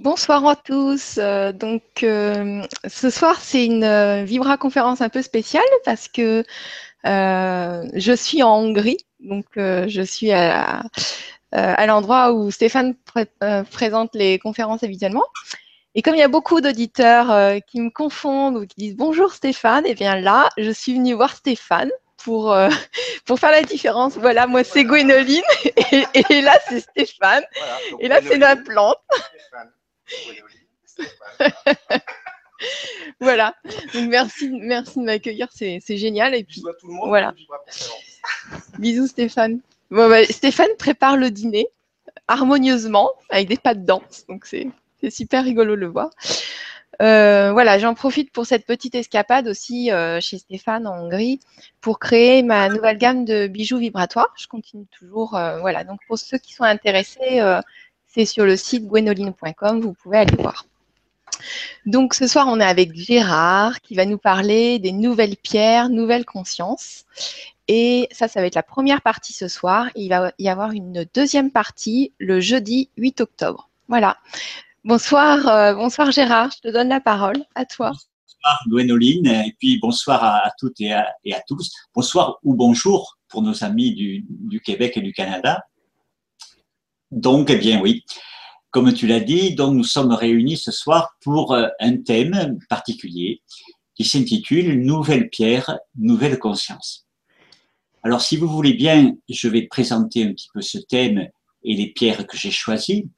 Bonsoir à tous. Euh, donc, euh, ce soir, c'est une euh, Vibra conférence un peu spéciale parce que je suis en Hongrie. Donc, je suis à, l'endroit où Stéphane présente les conférences habituellement. Et comme il y a beaucoup d'auditeurs qui me confondent ou qui disent bonjour Stéphane, et eh bien là, je suis venue voir Stéphane pour, pour faire la différence. Voilà, moi c'est Gwénoline et, là c'est Stéphane. et là c'est la plante. voilà. Donc merci, merci de m'accueillir, c'est génial. Et puis tout le monde. Voilà. Bisous Stéphane. Bah, Stéphane prépare le dîner harmonieusement avec des pas de danse, donc c'est super rigolo de le voir. Euh, voilà, j'en profite pour cette petite escapade aussi euh, chez Stéphane en Hongrie pour créer ma nouvelle gamme de bijoux vibratoires. Je continue toujours. Euh, voilà, donc pour ceux qui sont intéressés, c'est sur le site gwenoline.com, vous pouvez aller voir. Donc ce soir, on est avec Gérard qui va nous parler des nouvelles pierres, nouvelles consciences. Et ça, ça va être la première partie ce soir. Il va y avoir une deuxième partie le jeudi 8 octobre. Voilà. Bonsoir, euh, bonsoir Gérard, je te donne la parole. À toi. Bonsoir Gwénoline, et puis bonsoir à, toutes et à, tous. Bonsoir ou bonjour pour nos amis du Québec et du Canada. Donc, eh bien oui, comme tu l'as dit, donc nous sommes réunis ce soir pour euh, un thème particulier qui s'intitule Nouvelle pierre, nouvelle conscience. Alors, si vous voulez bien, je vais présenter un petit peu ce thème et les pierres que j'ai choisies.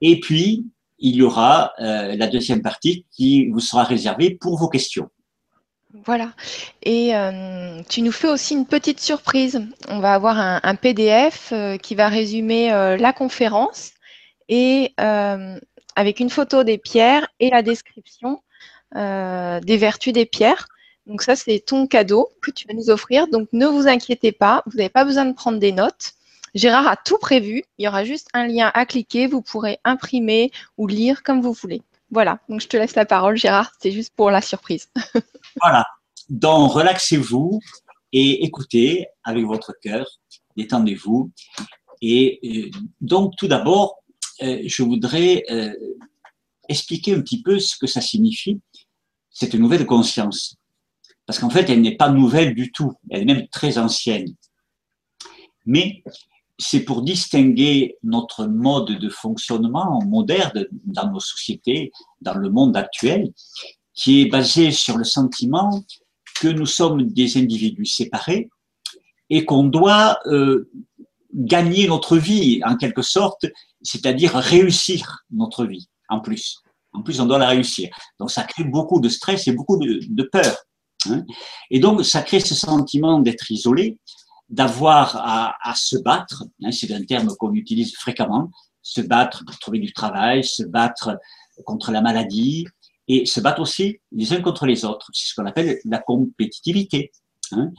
Et puis, il y aura euh, la deuxième partie qui vous sera réservée pour vos questions. Voilà. Et euh, tu nous fais aussi une petite surprise. On va avoir un, PDF euh, qui va résumer la conférence et avec une photo des pierres et la description des vertus des pierres. Donc ça, c'est ton cadeau que tu vas nous offrir. Donc ne vous inquiétez pas, vous n'avez pas besoin de prendre des notes. Gérard a tout prévu. Il y aura juste un lien à cliquer. Vous pourrez imprimer ou lire comme vous voulez. Voilà, donc je te laisse la parole, Gérard, c'est juste pour la surprise. voilà, donc relaxez-vous et écoutez avec votre cœur, détendez-vous. Et euh, donc tout d'abord, euh, je voudrais euh, expliquer un petit peu ce que ça signifie, cette nouvelle conscience. Parce qu'en fait, elle n'est pas nouvelle du tout, elle est même très ancienne. Mais c'est pour distinguer notre mode de fonctionnement moderne dans nos sociétés, dans le monde actuel, qui est basé sur le sentiment que nous sommes des individus séparés et qu'on doit euh, gagner notre vie en quelque sorte, c'est-à-dire réussir notre vie en plus. En plus, on doit la réussir. Donc, ça crée beaucoup de stress et beaucoup de, peur. Hein. Et donc, ça crée ce sentiment d'être isolé, d'avoir à, se battre, hein, c'est un terme qu'on utilise fréquemment, se battre pour trouver du travail, se battre contre la maladie et se battre aussi les uns contre les autres. C'est ce qu'on appelle la compétitivité. Hein.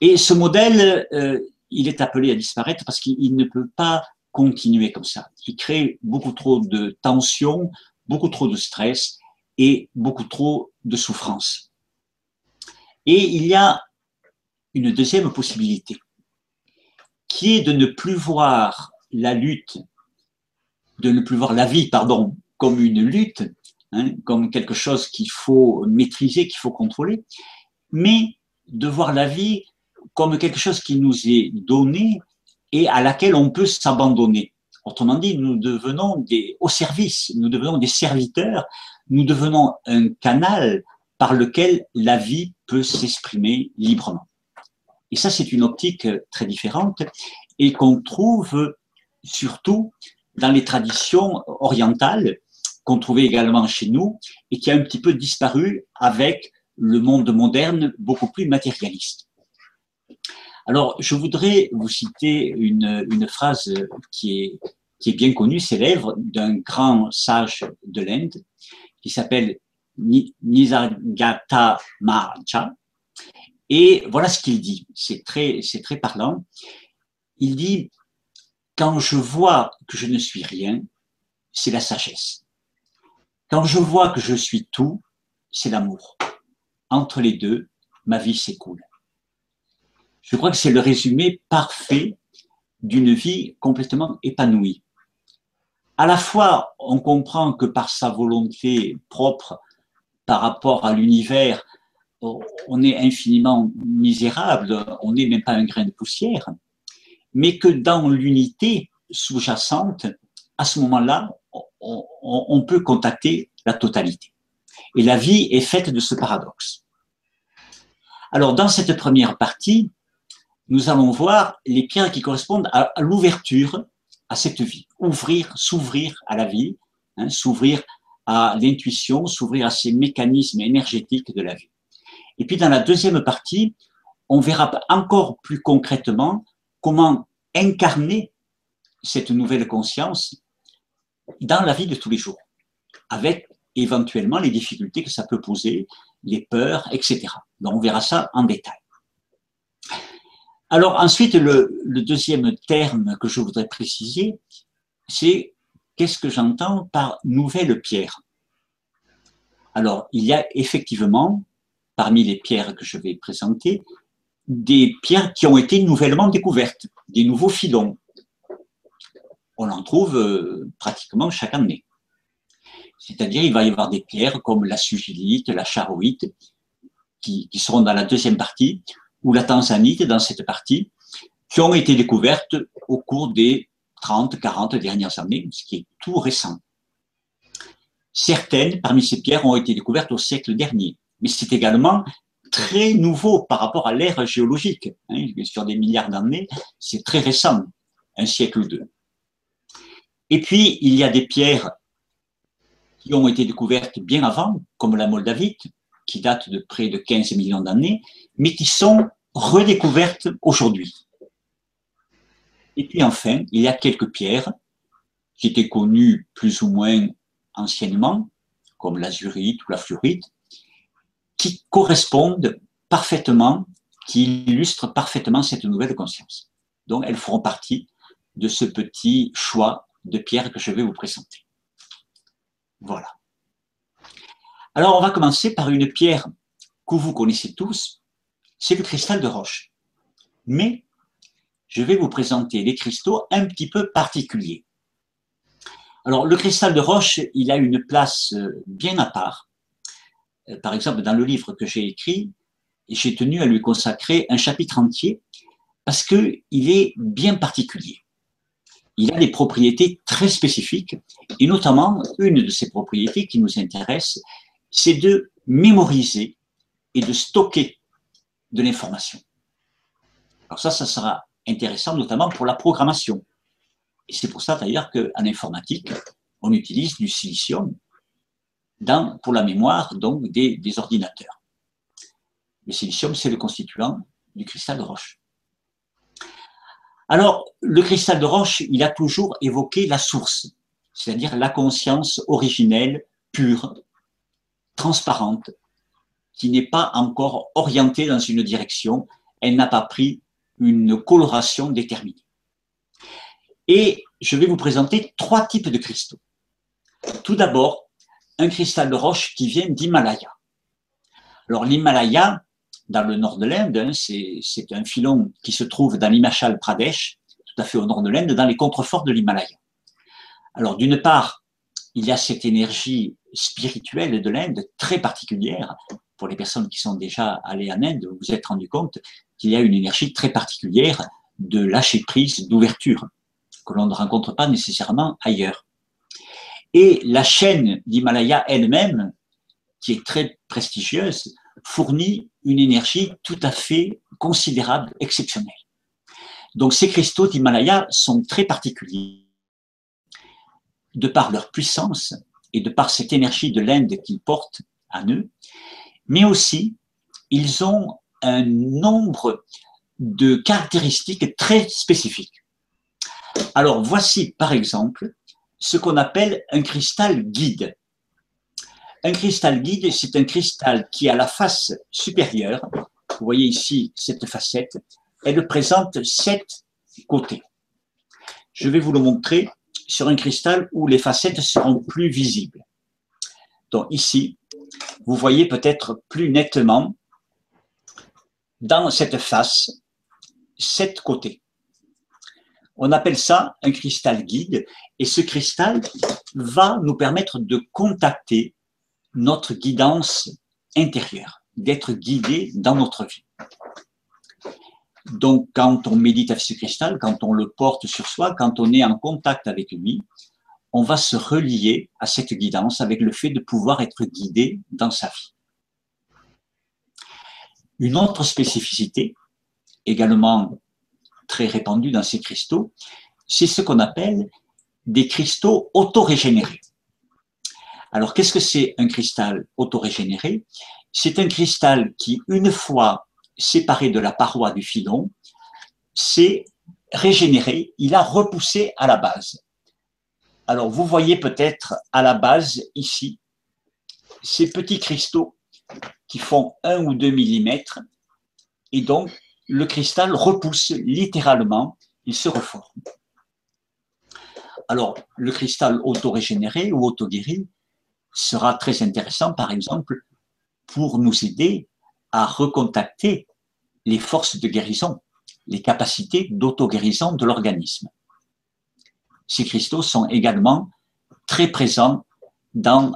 Et ce modèle, euh, il est appelé à disparaître parce qu'il ne peut pas continuer comme ça. Il crée beaucoup trop de tensions, beaucoup trop de stress et beaucoup trop de souffrance. Et il y a une deuxième possibilité, qui est de ne plus voir la lutte, de ne plus voir la vie, pardon, comme une lutte, hein, comme quelque chose qu'il faut maîtriser, qu'il faut contrôler, mais de voir la vie comme quelque chose qui nous est donné et à laquelle on peut s'abandonner. Autrement dit, nous devenons des, au service, nous devenons des serviteurs, nous devenons un canal par lequel la vie peut s'exprimer librement. Et ça, c'est une optique très différente et qu'on trouve surtout dans les traditions orientales, qu'on trouvait également chez nous et qui a un petit peu disparu avec le monde moderne beaucoup plus matérialiste. Alors, je voudrais vous citer une, phrase qui est, bien connue, célèbre, d'un grand sage de l'Inde qui s'appelle Nisargata Maharaj, et voilà ce qu'il dit. C'est très, c'est très parlant. Il dit, quand je vois que je ne suis rien, c'est la sagesse. Quand je vois que je suis tout, c'est l'amour. Entre les deux, ma vie s'écoule. Je crois que c'est le résumé parfait d'une vie complètement épanouie. à la fois, on comprend que par sa volonté propre par rapport à l'univers, on est infiniment misérable, on n'est même pas un grain de poussière, mais que dans l'unité sous-jacente, à ce moment-là, on, peut contacter la totalité. Et la vie est faite de ce paradoxe. Alors, dans cette première partie, nous allons voir les pierres qui correspondent à, l'ouverture à cette vie. Ouvrir, s'ouvrir à la vie, hein, s'ouvrir à l'intuition, s'ouvrir à ces mécanismes énergétiques de la vie. Et puis dans la deuxième partie, on verra encore plus concrètement comment incarner cette nouvelle conscience dans la vie de tous les jours, avec éventuellement les difficultés que ça peut poser, les peurs, etc. Donc on verra ça en détail. Alors ensuite, le, deuxième terme que je voudrais préciser, c'est qu'est-ce que j'entends par nouvelle pierre? Alors, il y a effectivement, parmi les pierres que je vais présenter, des pierres qui ont été nouvellement découvertes, des nouveaux filons. On en trouve euh, pratiquement chaque année. C'est-à-dire, il va y avoir des pierres comme la sugilite, la charoïte, qui seront dans la deuxième partie, ou la tanzanite dans cette partie, qui ont été découvertes au cours des 30, 40 dernières années, ce qui est tout récent. Certaines parmi ces pierres ont été découvertes au siècle dernier, mais c'est également très nouveau par rapport à l'ère géologique. Hein, sur des milliards d'années, c'est très récent, un siècle ou deux. Et puis, il y a des pierres qui ont été découvertes bien avant, comme la moldavite, qui datent de près de 15 millions d'années, mais qui sont redécouvertes aujourd'hui. Et puis enfin, il y a quelques pierres qui étaient connues plus ou moins anciennement, comme l'azurite ou la fluorite, qui correspondent parfaitement, qui illustrent parfaitement cette nouvelle conscience. Donc, elles feront partie de ce petit choix de pierres que je vais vous présenter. Voilà. Alors, on va commencer par une pierre que vous connaissez tous, c'est le cristal de roche. Mais je vais vous présenter des cristaux un petit peu particuliers. Alors, le cristal de roche, il a une place euh, bien à part. Euh, par exemple, dans le livre que j'ai écrit, j'ai tenu à lui consacrer un chapitre entier parce qu'il est bien particulier. Il a des propriétés très spécifiques et notamment une de ces propriétés qui nous intéresse, c'est de mémoriser et de stocker de l'information. Alors ça, ça sera intéressant notamment pour la programmation. Et c'est pour ça d'ailleurs qu'en informatique, on utilise du silicium dans, pour la mémoire donc des, des ordinateurs. Le silicium, c'est le constituant du cristal de roche. Alors, le cristal de roche, il a toujours évoqué la source, c'est-à-dire la conscience originelle, pure, transparente, qui n'est pas encore orientée dans une direction, elle n'a pas pris une coloration déterminée. Et je vais vous présenter trois types de cristaux. Tout d'abord, un cristal de roche qui vient d'Himalaya. Alors l'Himalaya, dans le nord de l'Inde, hein, c'est un filon qui se trouve dans l'Himachal Pradesh, tout à fait au nord de l'Inde, dans les contreforts de l'Himalaya. Alors d'une part, il y a cette énergie spirituelle de l'Inde très particulière. Pour les personnes qui sont déjà allées en Inde, vous vous êtes rendu compte qu'il y a une énergie très particulière de lâcher prise, d'ouverture, que l'on ne rencontre pas nécessairement ailleurs. Et la chaîne d'Himalaya elle-même, qui est très prestigieuse, fournit une énergie tout à fait considérable, exceptionnelle. Donc ces cristaux d'Himalaya sont très particuliers de par leur puissance et de par cette énergie de l'Inde qu'ils portent à eux, mais aussi ils ont un nombre de caractéristiques très spécifiques. Alors voici par exemple ce qu'on appelle un cristal guide. Un cristal guide, c'est un cristal qui a la face supérieure, vous voyez ici cette facette, elle présente sept côtés. Je vais vous le montrer sur un cristal où les facettes seront plus visibles. Donc ici, vous voyez peut-être plus nettement dans cette face, sept côtés. On appelle ça un cristal guide et ce cristal va nous permettre de contacter notre guidance intérieure, d'être guidé dans notre vie. Donc, quand on médite avec ce cristal, quand on le porte sur soi, quand on est en contact avec lui, on va se relier à cette guidance avec le fait de pouvoir être guidé dans sa vie. Une autre spécificité, également très répandue dans ces cristaux, c'est ce qu'on appelle des cristaux autorégénérés. Alors, qu'est-ce que c'est un cristal autorégénéré? C'est un cristal qui, une fois séparé de la paroi du filon, s'est régénéré, il a repoussé à la base. Alors, vous voyez peut-être à la base, ici, ces petits cristaux qui font 1 ou 2 mm, et donc le cristal repousse littéralement, il se reforme. Alors, le cristal auto-régénéré ou auto-guéri sera très intéressant, par exemple, pour nous aider à recontacter les forces de guérison, les capacités d'auto-guérison de l'organisme. Ces cristaux sont également très présents dans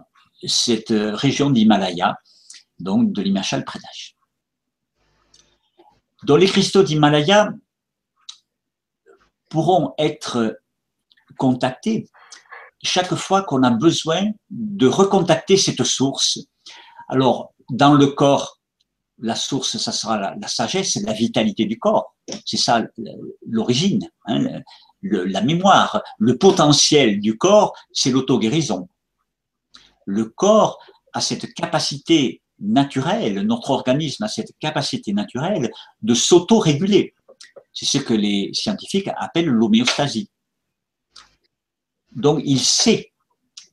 cette région d'Himalaya, donc de l'Himachal Pradesh. Dans les cristaux d'Himalaya pourront être contactés chaque fois qu'on a besoin de recontacter cette source. Alors, dans le corps, la source, ça sera la, sagesse, la vitalité du corps. C'est ça l'origine, hein, la mémoire. Le potentiel du corps, c'est l'auto-guérison. Le corps a cette capacité naturelle, notre organisme a cette capacité naturelle de s'auto-réguler. C'est ce que les scientifiques appellent l'homéostasie. Donc il sait,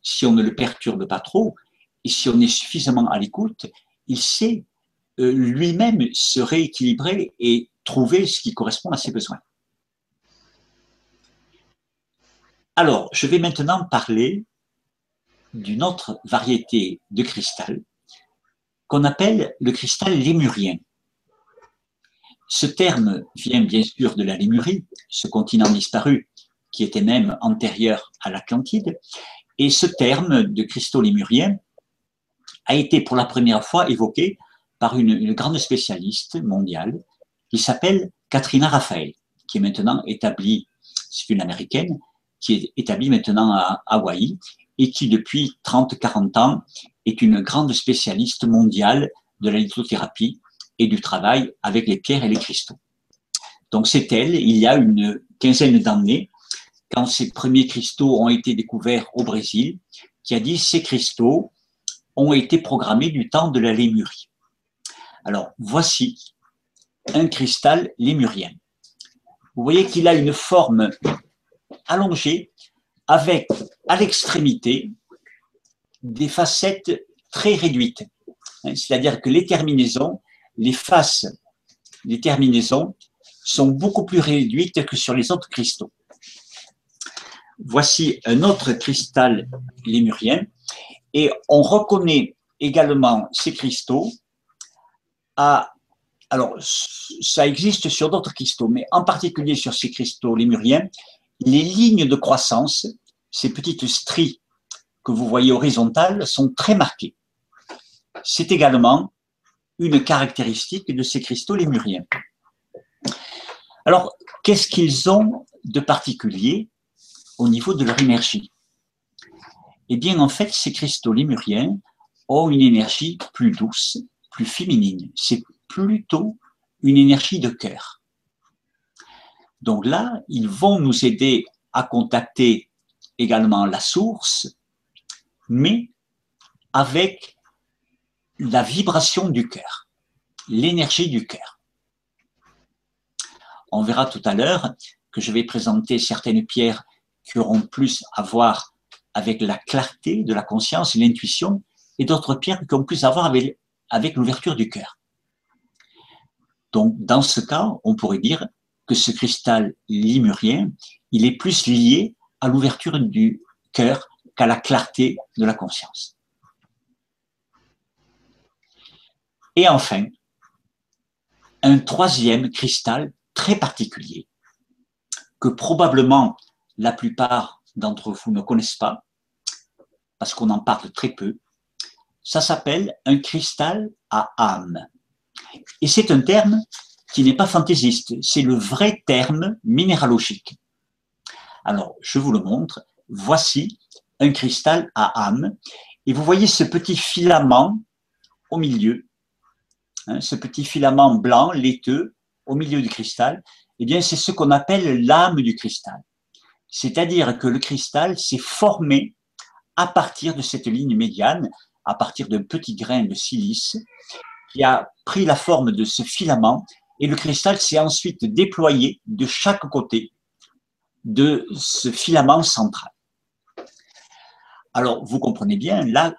si on ne le perturbe pas trop, et si on est suffisamment à l'écoute, il sait euh, lui-même se rééquilibrer et trouver ce qui correspond à ses besoins. Alors, je vais maintenant parler d'une autre variété de cristal qu'on appelle le cristal lémurien. Ce terme vient bien sûr de la Lémurie, ce continent disparu qui était même antérieur à l'Atlantide, et ce terme de cristaux lémuriens a été pour la première fois évoqué par une, grande spécialiste mondiale qui s'appelle Katrina Raphael, qui est maintenant établie, c'est une américaine, qui est établie maintenant à Hawaï et qui depuis 30-40 ans est une grande spécialiste mondiale de la lithothérapie et du travail avec les pierres et les cristaux. Donc c'est elle, il y a une quinzaine d'années, quand ces premiers cristaux ont été découverts au Brésil, qui a dit ces cristaux ont été programmés du temps de la Lémurie. Alors voici un cristal lémurien. Vous voyez qu'il a une forme allongée avec à l'extrémité des facettes très réduites. Hein, c'est-à-dire que les terminaisons, les faces des terminaisons sont beaucoup plus réduites que sur les autres cristaux. Voici un autre cristal lémurien et on reconnaît également ces cristaux à alors, ça existe sur d'autres cristaux, mais en particulier sur ces cristaux lémuriens, les lignes de croissance, ces petites stries vous voyez horizontales, sont très marquées. C'est également une caractéristique de ces cristaux lémuriens. Alors, qu'est-ce qu'ils ont de particulier au niveau de leur énergie? Eh bien, en fait, ces cristaux lémuriens ont une énergie plus douce, plus féminine. C'est plutôt une énergie de cœur. Donc là, ils vont nous aider à contacter également la source, mais avec la vibration du cœur, l'énergie du cœur. On verra tout à l'heure que je vais présenter certaines pierres qui auront plus à voir avec la clarté de la conscience et l'intuition, et d'autres pierres qui ont plus à voir avec, l'ouverture du cœur. Donc, dans ce cas, on pourrait dire que ce cristal limurien, il est plus lié à l'ouverture du cœur qu'à la clarté de la conscience. Et enfin, un troisième cristal très particulier que probablement la plupart d'entre vous ne connaissent pas, parce qu'on en parle très peu. Ça s'appelle un cristal à âme. Et c'est un terme qui n'est pas fantaisiste, c'est le vrai terme minéralogique. Alors, je vous le montre. Voici un cristal à âme. Et vous voyez ce petit filament au milieu, hein, ce petit filament blanc, laiteux, au milieu du cristal. Eh bien, c'est ce qu'on appelle l'âme du cristal. C'est-à-dire que le cristal s'est formé à partir de cette ligne médiane, à partir d'un petit grain de silice qui a pris la forme de ce filament et le cristal s'est ensuite déployé de chaque côté de ce filament central. Alors, vous comprenez bien, là,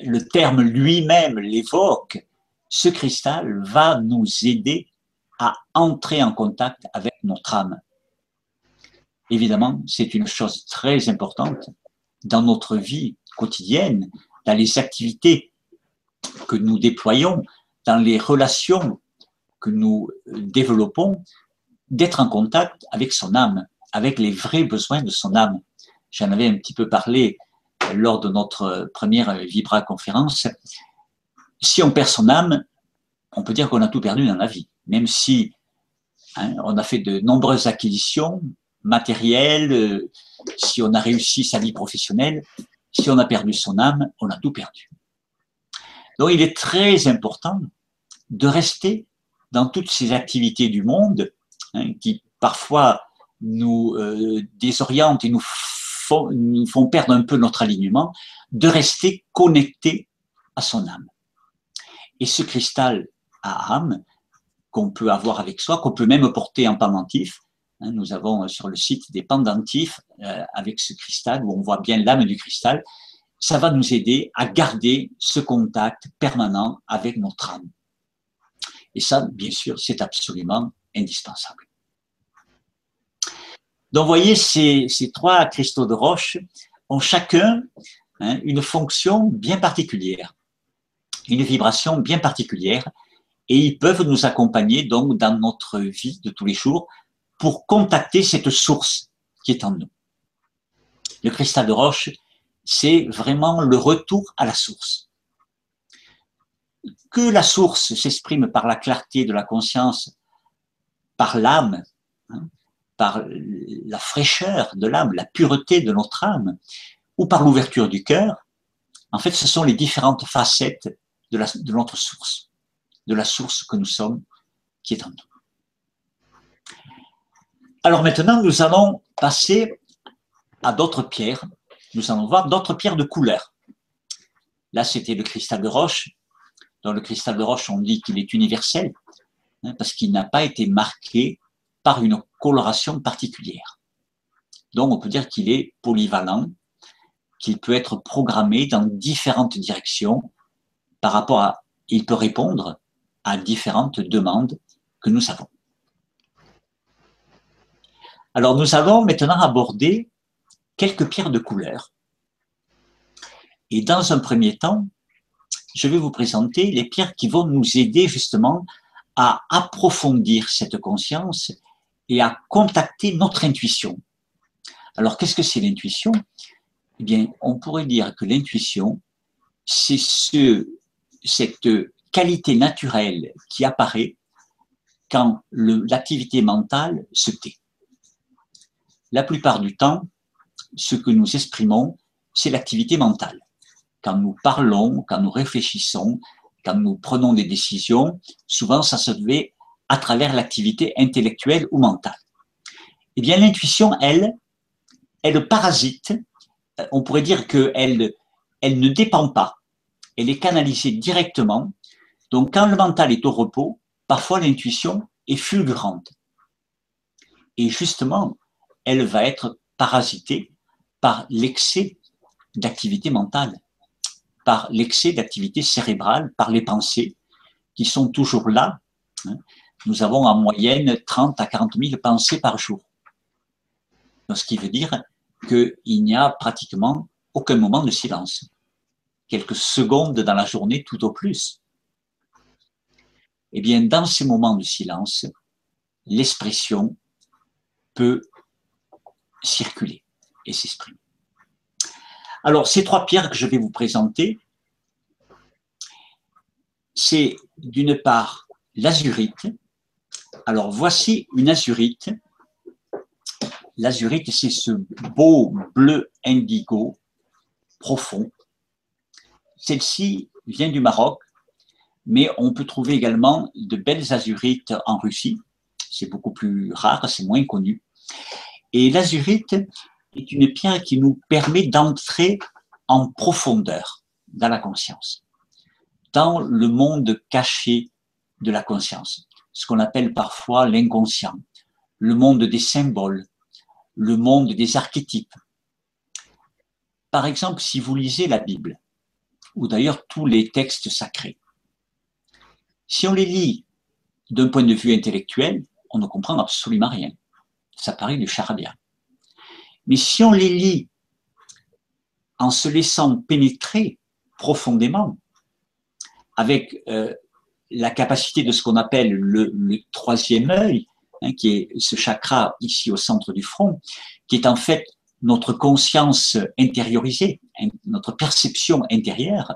le terme lui-même l'évoque, ce cristal va nous aider à entrer en contact avec notre âme. Évidemment, c'est une chose très importante dans notre vie quotidienne, dans les activités que nous déployons, dans les relations que nous développons, d'être en contact avec son âme, avec les vrais besoins de son âme. J'en avais un petit peu parlé lors de notre première Vibra conférence. Si on perd son âme, on peut dire qu'on a tout perdu dans la vie, même si hein, on a fait de nombreuses acquisitions matérielles, euh, si on a réussi sa vie professionnelle, si on a perdu son âme, on a tout perdu. Donc il est très important de rester dans toutes ces activités du monde hein, qui parfois nous euh, désorientent et nous font, nous font perdre un peu notre alignement, de rester connecté à son âme. Et ce cristal à âme qu'on peut avoir avec soi, qu'on peut même porter en pendentif, hein, nous avons sur le site des pendentifs euh, avec ce cristal où on voit bien l'âme du cristal. Ça va nous aider à garder ce contact permanent avec notre âme. Et ça, bien sûr, c'est absolument indispensable. Donc, vous voyez, ces, trois cristaux de roche ont chacun hein, une fonction bien particulière, une vibration bien particulière, et ils peuvent nous accompagner donc dans notre vie de tous les jours pour contacter cette source qui est en nous. Le cristal de roche, c'est vraiment le retour à la source que la source s'exprime par la clarté de la conscience, par l'âme, par la fraîcheur de l'âme, la pureté de notre âme, ou par l'ouverture du cœur, en fait, ce sont les différentes facettes de, notre source, de la source que nous sommes, qui est en nous. Alors maintenant, nous allons passer à d'autres pierres. Nous allons voir d'autres pierres de couleur. Là, c'était le cristal de roche. Dans le cristal de roche, on dit qu'il est universel, hein, parce qu'il n'a pas été marqué par une coloration particulière. Donc, on peut dire qu'il est polyvalent, qu'il peut être programmé dans différentes directions par rapport à, il peut répondre à différentes demandes que nous avons. Alors, nous allons maintenant aborder quelques pierres de couleur. Et dans un premier temps, je vais vous présenter les pierres qui vont nous aider justement à approfondir cette conscience et à contacter notre intuition. Alors, qu'est-ce que c'est l'intuition? Eh bien, on pourrait dire que l'intuition, c'est ce, cette qualité naturelle qui apparaît quand l'activité mentale se tait. La plupart du temps, ce que nous exprimons, c'est l'activité mentale quand nous parlons, quand nous réfléchissons, quand nous prenons des décisions, souvent ça se fait à travers l'activité intellectuelle ou mentale. Eh bien, l'intuition, elle, elle parasite. Euh, on pourrait dire qu'elle elle ne dépend pas. Elle est canalisée directement. Donc, quand le mental est au repos, parfois l'intuition est fulgurante. Et justement, elle va être parasitée par l'excès d'activité mentale par l'excès d'activité cérébrale, par les pensées qui sont toujours là. Nous avons en moyenne 30 à 40 000 pensées par jour. ce qui veut dire qu'il n'y a pratiquement aucun moment de silence. Quelques secondes dans la journée tout au plus. Eh bien, dans ces moments de silence, l'expression peut circuler et s'exprimer. Alors, ces trois pierres que je vais vous présenter, c'est d'une part l'azurite. Alors, voici une azurite. L'azurite, c'est ce beau bleu indigo profond. Celle-ci vient du Maroc, mais on peut trouver également de belles azurites en Russie. C'est beaucoup plus rare, c'est moins connu. Et l'azurite est une pierre qui nous permet d'entrer en profondeur dans la conscience, dans le monde caché de la conscience, ce qu'on appelle parfois l'inconscient, le monde des symboles, le monde des archétypes. Par exemple, si vous lisez la Bible, ou d'ailleurs tous les textes sacrés, si on les lit d'un point de vue intellectuel, on ne comprend absolument rien. Ça paraît du charabia. Mais si on les lit en se laissant pénétrer profondément, avec euh, la capacité de ce qu'on appelle le, troisième œil, hein, qui est ce chakra ici au centre du front, qui est en fait notre conscience intériorisée, notre perception intérieure,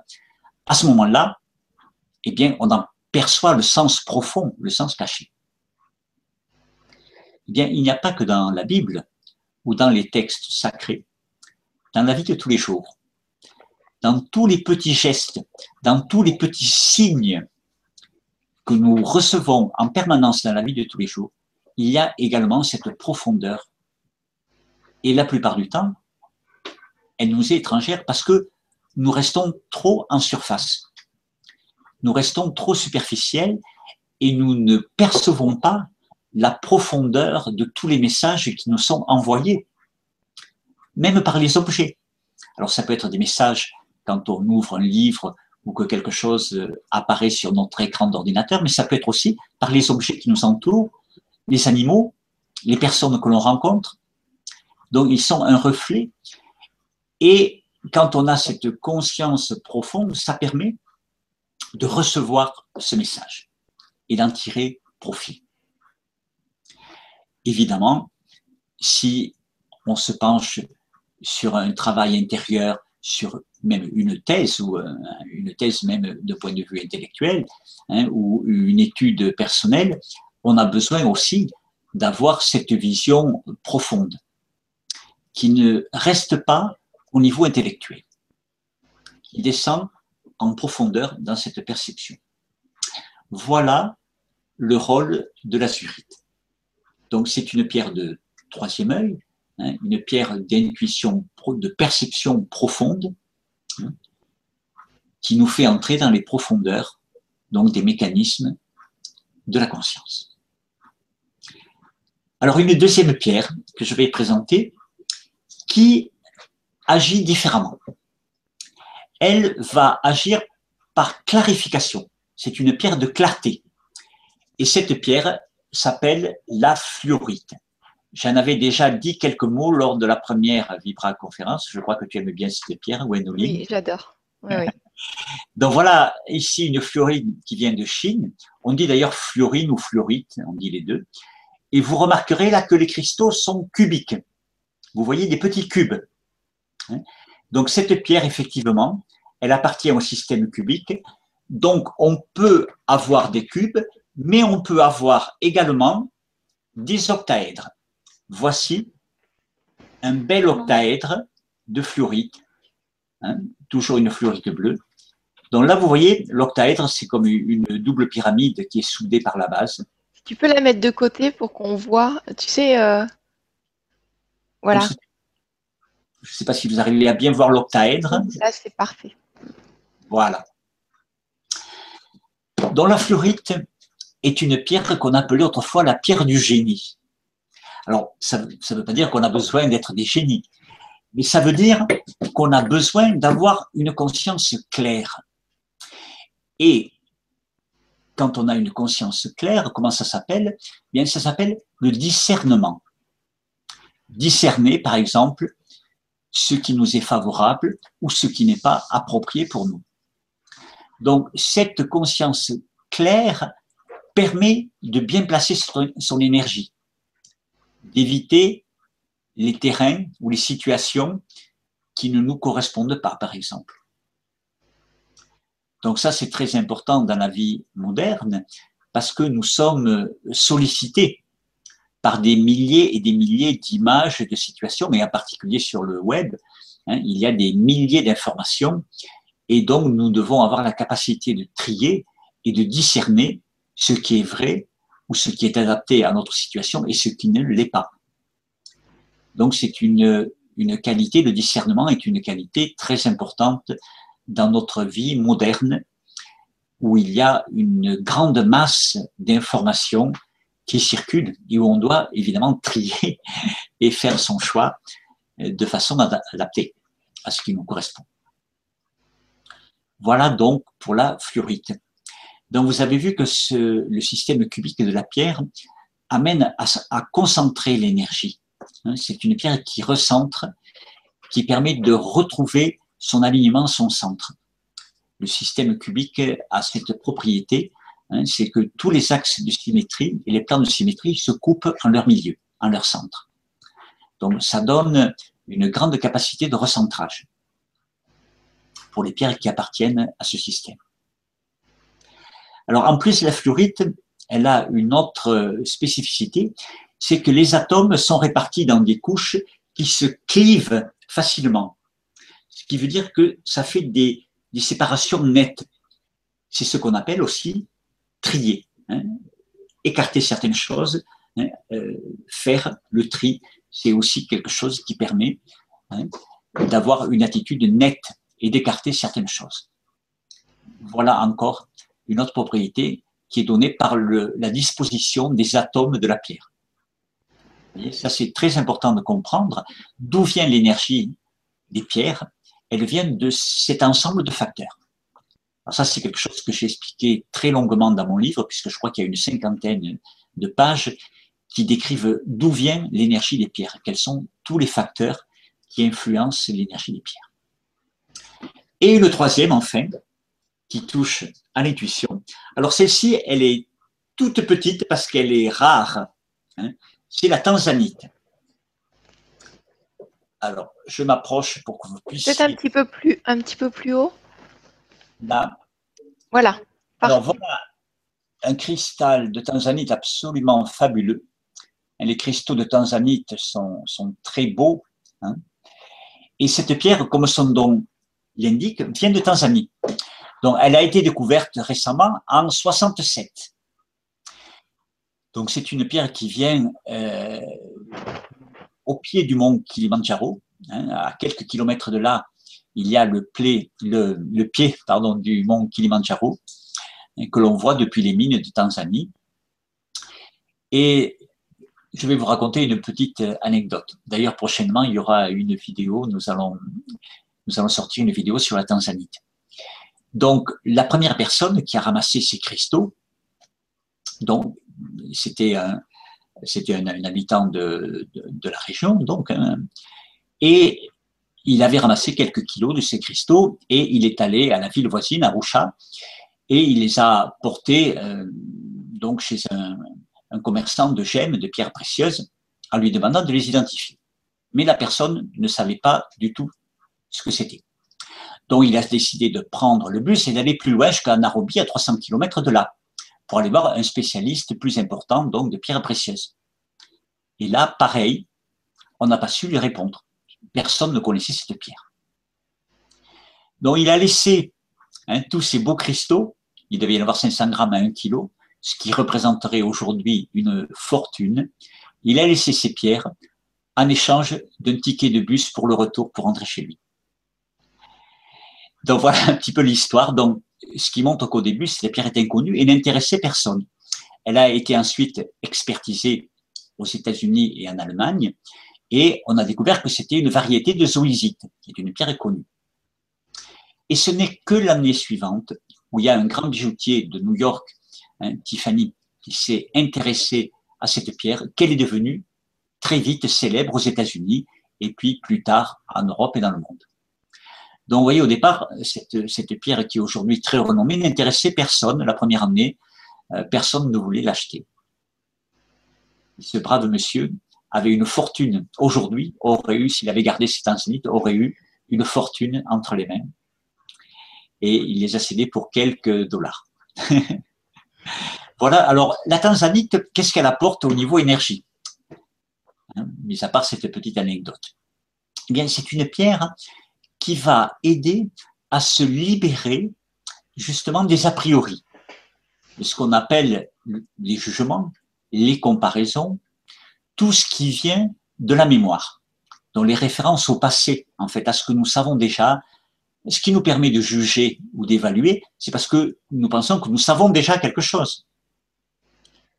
à ce moment-là, eh bien, on en perçoit le sens profond, le sens caché. Eh bien, il n'y a pas que dans la Bible ou dans les textes sacrés, dans la vie de tous les jours, dans tous les petits gestes, dans tous les petits signes que nous recevons en permanence dans la vie de tous les jours, il y a également cette profondeur. Et la plupart du temps, elle nous est étrangère parce que nous restons trop en surface. Nous restons trop superficiels et nous ne percevons pas la profondeur de tous les messages qui nous sont envoyés, même par les objets. Alors ça peut être des messages quand on ouvre un livre ou que quelque chose euh, apparaît sur notre écran d'ordinateur, mais ça peut être aussi par les objets qui nous entourent, les animaux, les personnes que l'on rencontre. Donc ils sont un reflet. Et quand on a cette conscience profonde, ça permet de recevoir ce message et d'en tirer profit. Évidemment, si on se penche sur un travail intérieur, sur même une thèse ou euh, une thèse même de point de vue intellectuel hein, ou une étude personnelle, on a besoin aussi d'avoir cette vision profonde qui ne reste pas au niveau intellectuel, qui descend en profondeur dans cette perception. Voilà le rôle de la surite. Donc c'est une pierre de troisième œil, hein, une pierre d'intuition, de perception profonde, hein, qui nous fait entrer dans les profondeurs donc des mécanismes de la conscience. Alors une deuxième pierre que je vais présenter qui agit différemment. Elle va agir par clarification. C'est une pierre de clarté. Et cette pierre, s'appelle la fluorite. J'en avais déjà dit quelques mots lors de la première Vibra conférence. Je crois que tu aimes bien cette pierre, Gwénoline. Oui, j'adore. Donc voilà, ici une fluorine qui vient de Chine. On dit d'ailleurs fluorine ou fluorite, on dit les deux. Et vous remarquerez là que les cristaux sont cubiques. Vous voyez des petits cubes. Hein. Donc cette pierre, effectivement, elle appartient au système cubique. Donc on peut avoir des cubes, mais on peut avoir également des octaèdres. Voici un bel octaèdre de fluorite, hein, toujours une fluorite bleue. Donc là, vous voyez, l'octaèdre, c'est comme une double pyramide qui est soudée par la base. Tu peux la mettre de côté pour qu'on voit, tu sais, euh, voilà. je ne sais pas si vous arrivez à bien voir l'octaèdre. Là, c'est parfait. Voilà. Dans la fluorite, est une pierre qu'on appelait autrefois la pierre du génie. Alors, ça ne veut pas dire qu'on a besoin d'être des génies, mais ça veut dire qu'on a besoin d'avoir une conscience claire. Et quand on a une conscience claire, comment ça s'appelle? Bien, ça s'appelle le discernement. Discerner, par exemple, ce qui nous est favorable ou ce qui n'est pas approprié pour nous. Donc, cette conscience claire permet de bien placer son, énergie, d'éviter les terrains ou les situations qui ne nous correspondent pas, par exemple. Donc ça, c'est très important dans la vie moderne parce que nous sommes sollicités par des milliers et des milliers d'images, de situations, mais en particulier sur le web, hein, il y a des milliers d'informations et donc nous devons avoir la capacité de trier et de discerner ce qui est vrai ce qui est adapté à notre situation et ce qui ne l'est pas. Donc c'est une, une qualité, le discernement est une qualité très importante dans notre vie moderne où il y a une grande masse d'informations qui circulent et où on doit évidemment trier et faire son choix de façon adaptée à ce qui nous correspond. Voilà donc pour la fluorite. Donc vous avez vu que le système cubique de la pierre amène à, concentrer l'énergie. Hein, c'est une pierre qui recentre, qui permet de retrouver son alignement, son centre. Le système cubique a cette propriété, hein, c'est que tous les axes de symétrie et les plans de symétrie se coupent en leur milieu, en leur centre. Donc ça donne une grande capacité de recentrage pour les pierres qui appartiennent à ce système. Alors en plus, la fluorite, elle a une autre spécificité, c'est que les atomes sont répartis dans des couches qui se clivent facilement. Ce qui veut dire que ça fait des, séparations nettes. C'est ce qu'on appelle aussi trier, hein. écarter certaines choses, hein, euh, faire le tri. C'est aussi quelque chose qui permet hein, d'avoir une attitude nette et d'écarter certaines choses. Voilà encore une autre propriété qui est donnée par la disposition des atomes de la pierre. Ça, c'est très important de comprendre d'où vient l'énergie des pierres. Elle vient de cet ensemble de facteurs. Ça, c'est quelque chose que j'ai expliqué très longuement dans mon livre, puisque je crois qu'il y a une cinquantaine de pages qui décrivent d'où vient l'énergie des pierres, quels sont tous les facteurs qui influencent l'énergie des pierres. Et le troisième, enfin, qui touche à l'intuition. Alors celle-ci, elle est toute petite parce qu'elle est rare. Hein. C'est la tanzanite. Alors, je m'approche pour que vous puissiez. Peut-être un petit peu plus, un petit peu plus haut. Là. Voilà. Alors voilà un cristal de tanzanite absolument fabuleux. Les cristaux de tanzanite sont, sont très beaux. Hein. Et cette pierre, comme son nom l'indique, vient de Tanzanie. Elle a été découverte récemment en 67. Donc, c'est une pierre qui vient euh, au pied du mont Kilimanjaro, hein, à quelques kilomètres de là. Il y a le, pied du mont Kilimanjaro hein, que l'on voit depuis les mines de Tanzanie. Et je vais vous raconter une petite anecdote. D'ailleurs, prochainement, il y aura une vidéo. Nous allons sortir une vidéo sur la tanzanite. Donc, la première personne qui a ramassé ces cristaux, donc, c'était un, habitant de, la région, donc, hein, et il avait ramassé quelques kilos de ces cristaux et il est allé à la ville voisine, à Roucha, et il les a portés euh, donc chez un commerçant de gemmes, de pierres précieuses, en lui demandant de les identifier. Mais la personne ne savait pas du tout ce que c'était. Donc il a décidé de prendre le bus et d'aller plus loin jusqu'à Nairobi, à 300 km de là, pour aller voir un spécialiste plus important donc de pierres précieuses. Et là, pareil, on n'a pas su lui répondre. Personne ne connaissait cette pierre. Donc il a laissé hein, tous ces beaux cristaux, il devait y en avoir 500 grammes à 1 kg, ce qui représenterait aujourd'hui une fortune. Il a laissé ces pierres en échange d'un ticket de bus pour le retour pour rentrer chez lui. Donc voilà un petit peu l'histoire. Donc, ce qui montre qu'au début, cette pierre est inconnue et n'intéressait personne. Elle a été ensuite expertisée aux États-Unis et en Allemagne, et on a découvert que c'était une variété de zoisite, qui est une pierre connue. Et ce n'est que l'année suivante, où il y a un grand bijoutier de New York, hein, Tiffany, qui s'est intéressé à cette pierre, qu'elle est devenue très vite célèbre aux États-Unis, et puis plus tard en Europe et dans le monde. Donc, vous voyez, au départ, cette, cette pierre qui est aujourd'hui très renommée n'intéressait personne la première année. Euh, personne ne voulait l'acheter. Ce brave monsieur avait une fortune aujourd'hui, aurait eu, s'il avait gardé ses tanzanites, aurait eu une fortune entre les mains. Et il les a cédés pour quelques dollars. voilà, alors la tanzanite, qu'est-ce qu'elle apporte au niveau énergie? Hein, Mis à part cette petite anecdote. Eh bien, c'est une pierre qui va aider à se libérer justement des a priori, de ce qu'on appelle les jugements, les comparaisons, tout ce qui vient de la mémoire. Donc les références au passé, en fait, à ce que nous savons déjà, ce qui nous permet de juger ou d'évaluer, c'est parce que nous pensons que nous savons déjà quelque chose.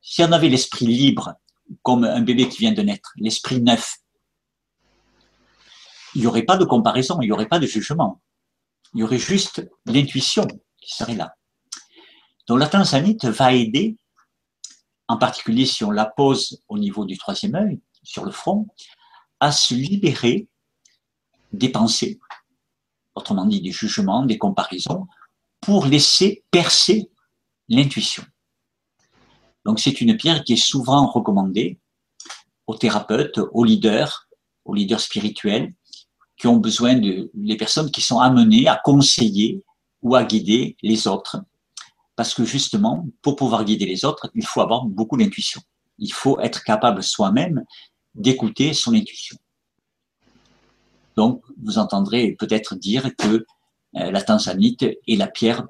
Si on avait l'esprit libre, comme un bébé qui vient de naître, l'esprit neuf, il n'y aurait pas de comparaison, il n'y aurait pas de jugement. Il y aurait juste l'intuition qui serait là. Donc la tanzanite va aider, en particulier si on la pose au niveau du troisième œil, sur le front, à se libérer des pensées, autrement dit des jugements, des comparaisons, pour laisser percer l'intuition. Donc c'est une pierre qui est souvent recommandée aux thérapeutes, aux leaders, aux leaders spirituels, qui ont besoin de les personnes qui sont amenées à conseiller ou à guider les autres. Parce que justement, pour pouvoir guider les autres, il faut avoir beaucoup d'intuition. Il faut être capable soi-même d'écouter son intuition. Donc, vous entendrez peut-être dire que euh, la tanzanite est la pierre,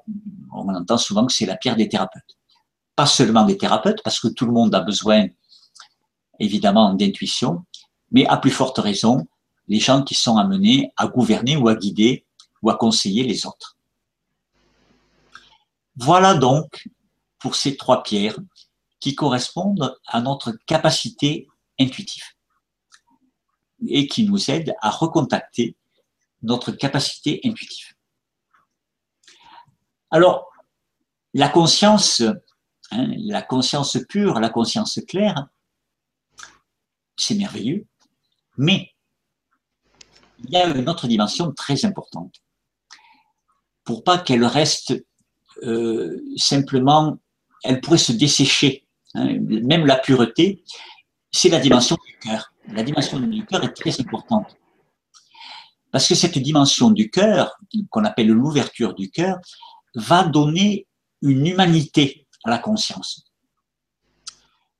on entend souvent que c'est la pierre des thérapeutes. Pas seulement des thérapeutes, parce que tout le monde a besoin, évidemment, d'intuition, mais à plus forte raison, les gens qui sont amenés à gouverner ou à guider ou à conseiller les autres. Voilà donc pour ces trois pierres qui correspondent à notre capacité intuitive et qui nous aident à recontacter notre capacité intuitive. Alors, la conscience, hein, la conscience pure, la conscience claire, c'est merveilleux, mais il y a une autre dimension très importante. Pour pas qu'elle reste euh, simplement, elle pourrait se dessécher. Hein, même la pureté, c'est la dimension du cœur. La dimension du cœur est très importante. Parce que cette dimension du cœur, qu'on appelle l'ouverture du cœur, va donner une humanité à la conscience.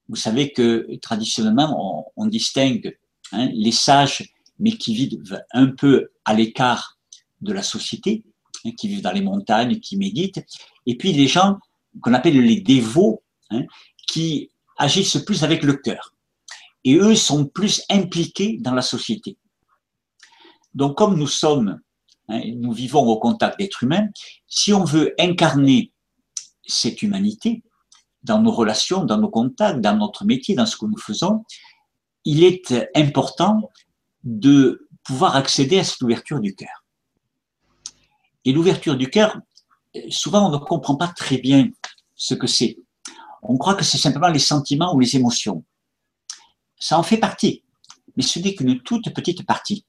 Vous savez que traditionnellement, on, distingue hein, les sages mais qui vivent un peu à l'écart de la société, hein, qui vivent dans les montagnes, qui méditent, et puis les gens qu'on appelle les dévots, hein, qui agissent plus avec le cœur. Et eux sont plus impliqués dans la société. Donc comme nous sommes, hein, nous vivons au contact d'êtres humains, si on veut incarner cette humanité dans nos relations, dans nos contacts, dans notre métier, dans ce que nous faisons, il est important de pouvoir accéder à cette ouverture du cœur. Et l'ouverture du cœur, souvent on ne comprend pas très bien ce que c'est. On croit que c'est simplement les sentiments ou les émotions. Ça en fait partie, mais ce n'est qu'une toute petite partie.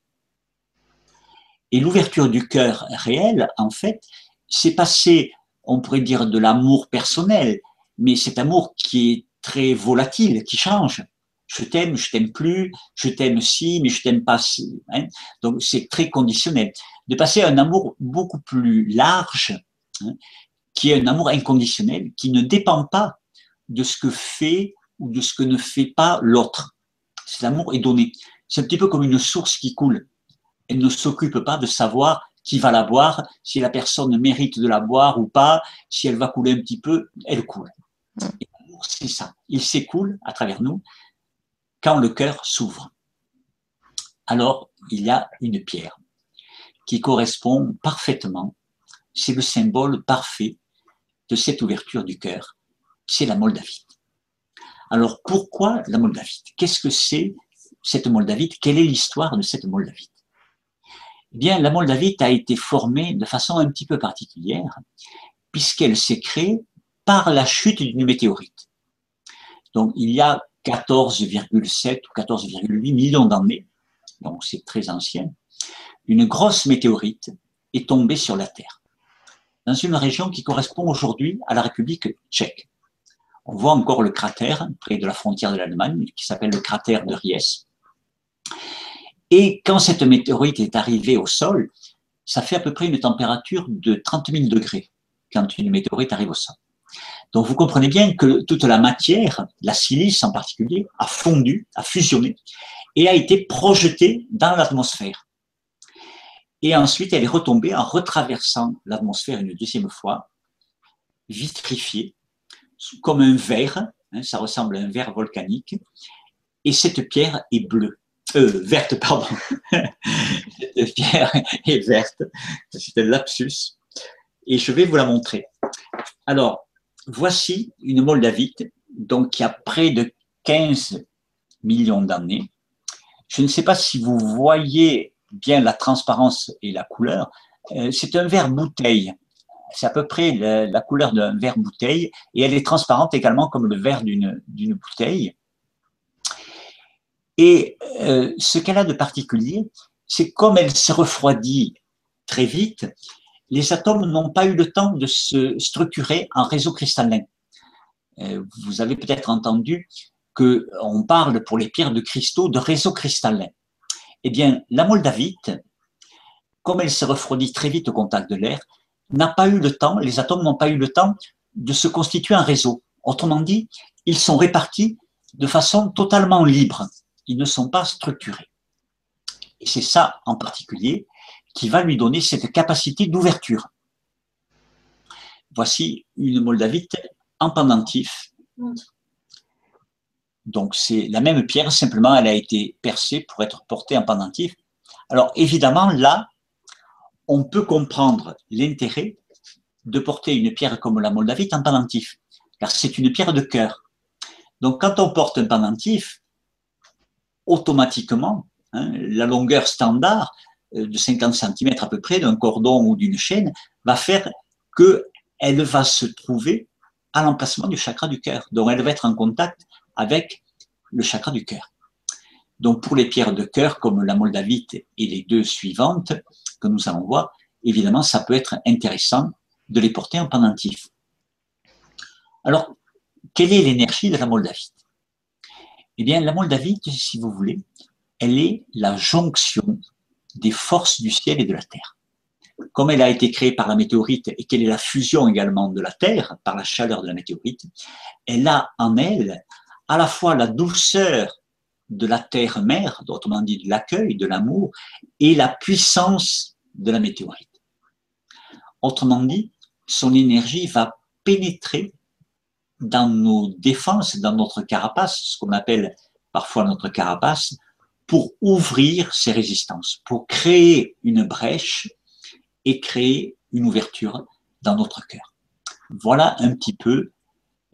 Et l'ouverture du cœur réel, en fait, c'est passer, on pourrait dire, de l'amour personnel, mais cet amour qui est très volatile, qui change je t'aime, je t'aime plus, je t'aime si, mais je t'aime pas si. Hein. Donc c'est très conditionnel. De passer à un amour beaucoup plus large, hein, qui est un amour inconditionnel, qui ne dépend pas de ce que fait ou de ce que ne fait pas l'autre. Cet amour est donné. C'est un petit peu comme une source qui coule. Elle ne s'occupe pas de savoir qui va la boire, si la personne mérite de la boire ou pas, si elle va couler un petit peu, elle coule. Mmh. l'amour, c'est ça. Il s'écoule à travers nous quand le cœur s'ouvre. Alors, il y a une pierre qui correspond parfaitement, c'est le symbole parfait de cette ouverture du cœur, c'est la moldavite. Alors, pourquoi la moldavite? Qu'est-ce que c'est cette moldavite? Quelle est l'histoire de cette moldavite? Eh bien, la moldavite a été formée de façon un petit peu particulière, puisqu'elle s'est créée par la chute d'une météorite. Donc, il y a 14,7 ou 14,8 millions d'années, donc c'est très ancien, une grosse météorite est tombée sur la Terre, dans une région qui correspond aujourd'hui à la République tchèque. On voit encore le cratère près de la frontière de l'Allemagne, qui s'appelle le cratère de Ries. Et quand cette météorite est arrivée au sol, ça fait à peu près une température de 30 000 degrés quand une météorite arrive au sol. Donc vous comprenez bien que toute la matière, la silice en particulier, a fondu, a fusionné et a été projetée dans l'atmosphère. Et ensuite, elle est retombée en retraversant l'atmosphère une deuxième fois, vitrifiée, comme un verre, hein, ça ressemble à un verre volcanique, et cette pierre est bleue. Euh, verte, pardon. cette pierre est verte. C'est un lapsus. Et je vais vous la montrer. Alors, voici une moldavite, donc qui a près de 15 millions d'années. Je ne sais pas si vous voyez bien la transparence et la couleur. Euh, c'est un verre bouteille. C'est à peu près la, couleur d'un verre bouteille et elle est transparente également comme le verre d'une bouteille. Et euh, ce qu'elle a de particulier, c'est comme elle se refroidit très vite, les atomes n'ont pas eu le temps de se structurer en réseau cristallin. Euh, vous avez peut-être entendu qu'on parle pour les pierres de cristaux de réseau cristallin. Eh bien, la moldavite, comme elle se refroidit très vite au contact de l'air, n'a pas eu le temps, les atomes n'ont pas eu le temps de se constituer un réseau. Autrement dit, ils sont répartis de façon totalement libre. Ils ne sont pas structurés. Et c'est ça en particulier qui va lui donner cette capacité d'ouverture. Voici une moldavite en pendentif. Donc c'est la même pierre, simplement elle a été percée pour être portée en pendentif. Alors évidemment, là, on peut comprendre l'intérêt de porter une pierre comme la moldavite en pendentif, car c'est une pierre de cœur. Donc quand on porte un pendentif, automatiquement, hein, la longueur standard, de 50 cm à peu près d'un cordon ou d'une chaîne va faire qu'elle va se trouver à l'emplacement du chakra du cœur. Donc elle va être en contact avec le chakra du cœur. Donc pour les pierres de cœur comme la moldavite et les deux suivantes que nous allons voir, évidemment ça peut être intéressant de les porter en pendentif. Alors, quelle est l'énergie de la moldavite? Eh bien, la moldavite, si vous voulez, elle est la jonction des forces du ciel et de la terre. Comme elle a été créée par la météorite et qu'elle est la fusion également de la terre par la chaleur de la météorite, elle a en elle à la fois la douceur de la terre-mère, autrement dit de l'accueil, de l'amour, et la puissance de la météorite. Autrement dit, son énergie va pénétrer dans nos défenses, dans notre carapace, ce qu'on appelle parfois notre carapace, pour ouvrir ces résistances, pour créer une brèche et créer une ouverture dans notre cœur. Voilà un petit peu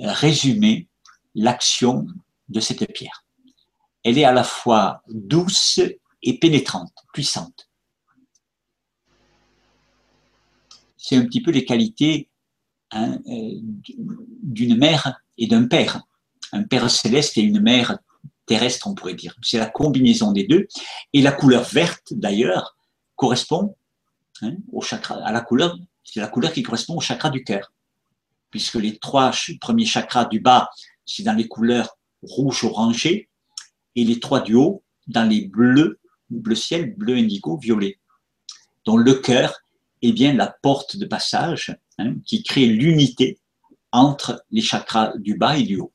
euh, résumé l'action de cette pierre. Elle est à la fois douce et pénétrante, puissante. C'est un petit peu les qualités hein, euh, d'une mère et d'un père. Un père céleste et une mère terrestre, on pourrait dire. C'est la combinaison des deux. Et la couleur verte, d'ailleurs, correspond hein, au chakra, à la couleur, c'est la couleur qui correspond au chakra du cœur. Puisque les trois premiers chakras du bas, c'est dans les couleurs rouge orangé, et les trois du haut, dans les bleus, bleu ciel, bleu indigo, violet. Donc le cœur est bien la porte de passage hein, qui crée l'unité entre les chakras du bas et du haut.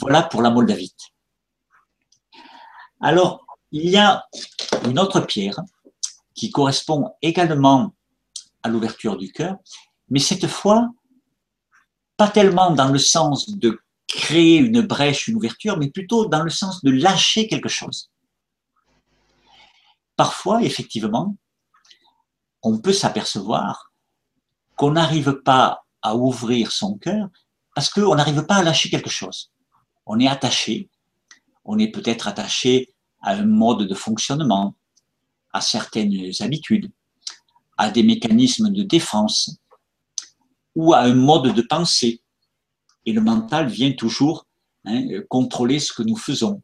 Voilà pour la moldavite. Alors, il y a une autre pierre qui correspond également à l'ouverture du cœur, mais cette fois, pas tellement dans le sens de créer une brèche, une ouverture, mais plutôt dans le sens de lâcher quelque chose. Parfois, effectivement, on peut s'apercevoir qu'on n'arrive pas à ouvrir son cœur parce qu'on n'arrive pas à lâcher quelque chose on est attaché, on est peut-être attaché à un mode de fonctionnement, à certaines habitudes, à des mécanismes de défense ou à un mode de pensée. Et le mental vient toujours hein, contrôler ce que nous faisons.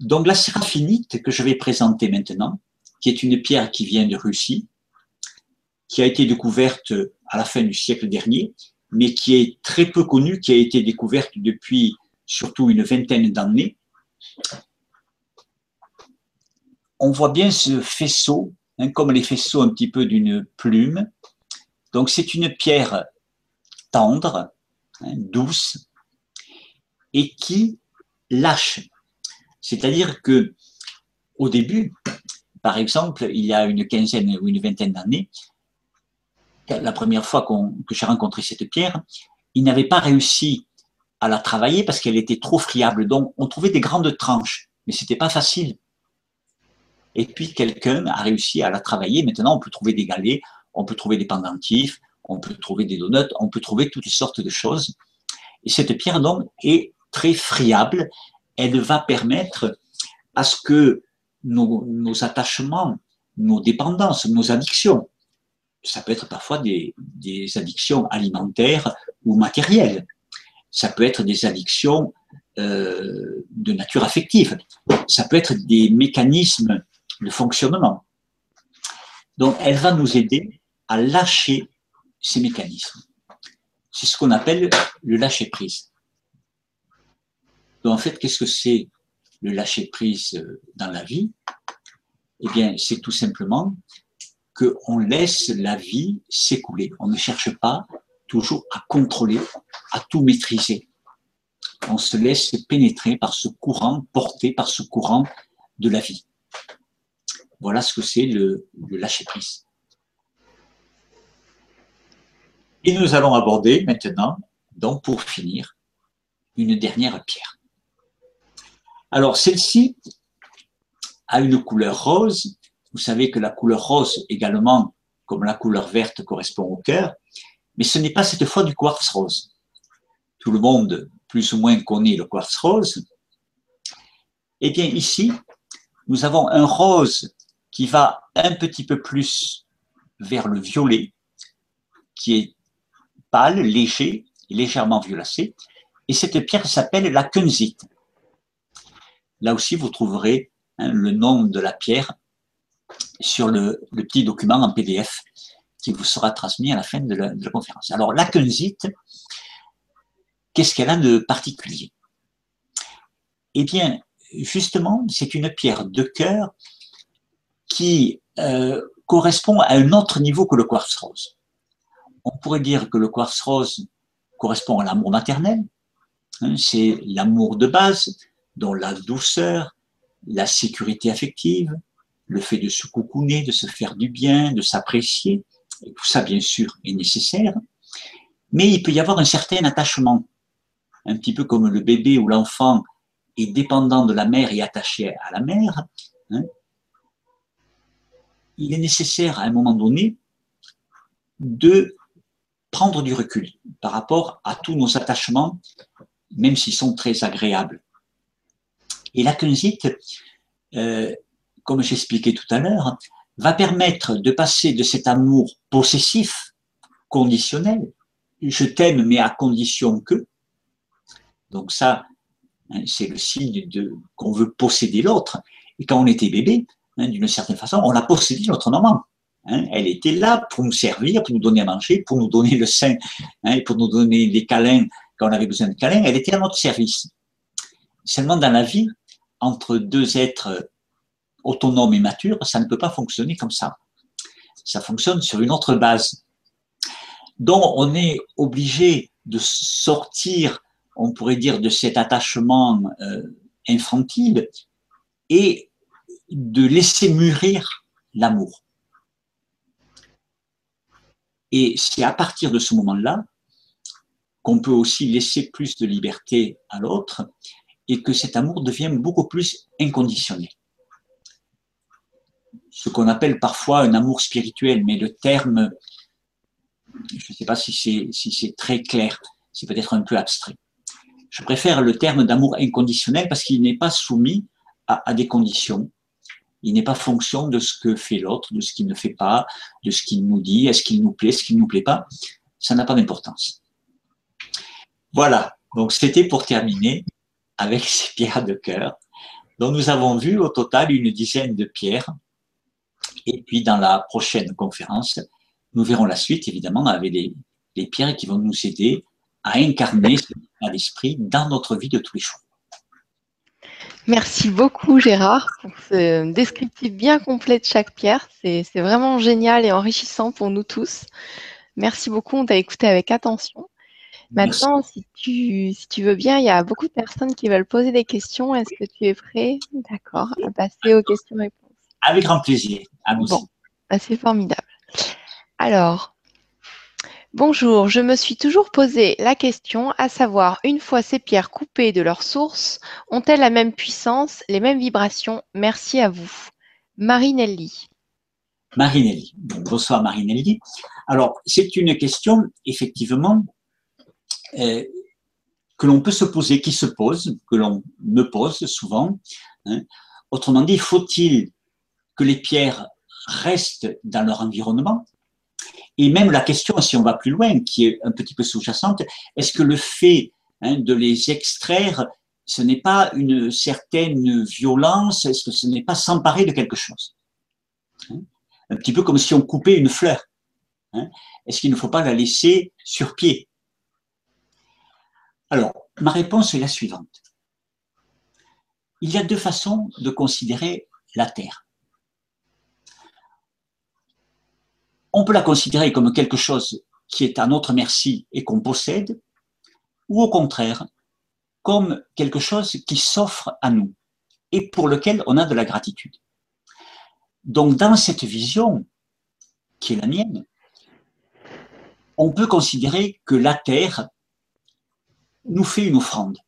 Donc la séraphinite que je vais présenter maintenant, qui est une pierre qui vient de Russie, qui a été découverte à la fin du siècle dernier mais qui est très peu connue, qui a été découverte depuis surtout une vingtaine d'années, on voit bien ce faisceau, hein, comme les faisceaux un petit peu d'une plume. Donc c'est une pierre tendre, hein, douce, et qui lâche. C'est-à-dire que au début, par exemple, il y a une quinzaine ou une vingtaine d'années, la première fois que j'ai rencontré cette pierre, il n'avait pas réussi à la travailler parce qu'elle était trop friable. Donc, on trouvait des grandes tranches, mais c'était pas facile. Et puis, quelqu'un a réussi à la travailler. Maintenant, on peut trouver des galets, on peut trouver des pendentifs, on peut trouver des donuts, on peut trouver toutes sortes de choses. Et cette pierre, donc, est très friable. Elle va permettre à ce que nos, nos attachements, nos dépendances, nos addictions, ça peut être parfois des, addictions alimentaires ou matérielles, ça peut être des addictions euh, de nature affective, ça peut être des mécanismes de fonctionnement. Donc, elle va nous aider à lâcher ces mécanismes. C'est ce qu'on appelle le lâcher-prise. Donc, en fait, qu'est-ce que c'est le lâcher-prise euh, dans la vie? Eh bien, c'est tout simplement qu'on laisse la vie s'écouler. On ne cherche pas toujours à contrôler, à tout maîtriser. On se laisse pénétrer par ce courant, porté par ce courant de la vie. Voilà ce que c'est le, lâcher-prise. Et nous allons aborder maintenant, donc pour finir, une dernière pierre. Alors celle-ci a une couleur rose vous savez que la couleur rose également, comme la couleur verte, correspond au cœur, mais ce n'est pas cette fois du quartz rose. Tout le monde, plus ou moins, connaît le quartz rose. Eh bien, ici, nous avons un rose qui va un petit peu plus vers le violet, qui est pâle, léger, légèrement violacé. Et cette pierre s'appelle la kunzite. Là aussi, vous trouverez hein, le nom de la pierre sur le, petit document en PDF qui vous sera transmis à la fin de la, conférence. Alors, la kunzite, qu'est-ce qu'elle a de particulier? Eh bien, justement, c'est une pierre de cœur qui euh, correspond à un autre niveau que le quartz rose. On pourrait dire que le quartz rose correspond à l'amour maternel, hein, c'est l'amour de base, dont la douceur, la sécurité affective, le fait de se coucouner, de se faire du bien, de s'apprécier, tout ça bien sûr est nécessaire, mais il peut y avoir un certain attachement, un petit peu comme le bébé ou l'enfant est dépendant de la mère et attaché à la mère. Hein. il est nécessaire à un moment donné de prendre du recul par rapport à tous nos attachements, même s'ils sont très agréables. Et la kunzite, euh, comme j'expliquais tout à l'heure, va permettre de passer de cet amour possessif, conditionnel, je t'aime mais à condition que, donc ça, hein, c'est le signe qu'on veut posséder l'autre. Et quand on était bébé, hein, d'une certaine façon, on a possédé notre maman. Hein. elle était là pour nous servir, pour nous donner à manger, pour nous donner le sein, pour nous donner des câlins quand on avait besoin de câlins. Elle était à notre service. Seulement dans la vie, entre deux êtres autonome et mature, ça ne peut pas fonctionner comme ça. Ça fonctionne sur une autre base. Donc, on est obligé de sortir, on pourrait dire, de cet attachement euh, infantile et de laisser mûrir l'amour. Et c'est à partir de ce moment-là qu'on peut aussi laisser plus de liberté à l'autre et que cet amour devient beaucoup plus inconditionnel ce qu'on appelle parfois un amour spirituel, mais le terme, je ne sais pas si c'est très clair, c'est peut-être un peu abstrait. Je préfère le terme d'amour inconditionnel parce qu'il n'est pas soumis à, des conditions. Il n'est pas fonction de ce que fait l'autre, de ce qu'il ne fait pas, de ce qu'il nous dit, est-ce qu'il nous plaît, est-ce qu'il ne nous plaît pas. Ça n'a pas d'importance. Voilà, donc c'était pour terminer avec ces pierres de cœur. dont nous avons vu au total une dizaine de pierres et puis dans la prochaine conférence, nous verrons la suite, évidemment, avec les, pierres qui vont nous aider à incarner cet état d'esprit dans notre vie de tous les jours. Merci beaucoup Gérard pour ce descriptif bien complet de chaque pierre. C'est vraiment génial et enrichissant pour nous tous. Merci beaucoup, on t'a écouté avec attention. Maintenant, si tu, si tu veux bien, il y a beaucoup de personnes qui veulent poser des questions. Est-ce que tu es prêt? D'accord, à passer aux questions-réponses. Avec grand plaisir. À bon, bah, c'est formidable. Alors, bonjour, je me suis toujours posé la question, à savoir, une fois ces pierres coupées de leur source, ont-elles la même puissance, les mêmes vibrations? Merci à vous. Marinelli. Marinelli. bonsoir Marinelli. Alors, c'est une question, effectivement, euh, que l'on peut se poser, qui se pose, que l'on me pose souvent. Hein. Autrement dit, faut-il que les pierres restent dans leur environnement Et même la question, si on va plus loin, qui est un petit peu sous-jacente, est-ce que le fait hein, de les extraire, ce n'est pas une certaine violence Est-ce que ce n'est pas s'emparer de quelque chose hein? Un petit peu comme si on coupait une fleur. Est-ce qu'il ne faut pas la laisser sur pied? Alors, ma réponse est la suivante. Il y a deux façons de considérer la Terre. On peut la considérer comme quelque chose qui est à notre merci et qu'on possède, ou au contraire, comme quelque chose qui s'offre à nous et pour lequel on a de la gratitude. Donc dans cette vision, qui est la mienne, on peut considérer que la Terre nous fait une offrande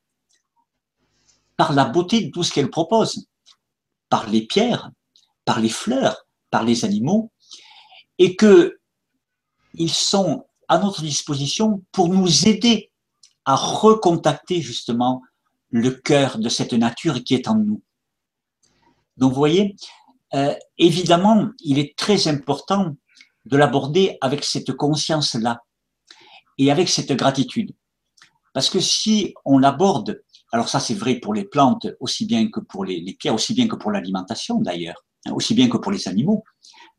par la beauté de tout ce qu'elle propose, par les pierres, par les fleurs, par les animaux, et que ils sont à notre disposition pour nous aider à recontacter justement le cœur de cette nature qui est en nous. Donc vous voyez, euh, évidemment, il est très important de l'aborder avec cette conscience-là et avec cette gratitude. Parce que si on l'aborde, alors ça c'est vrai pour les plantes aussi bien que pour les, pierres, aussi bien que pour l'alimentation d'ailleurs, hein, aussi bien que pour les animaux,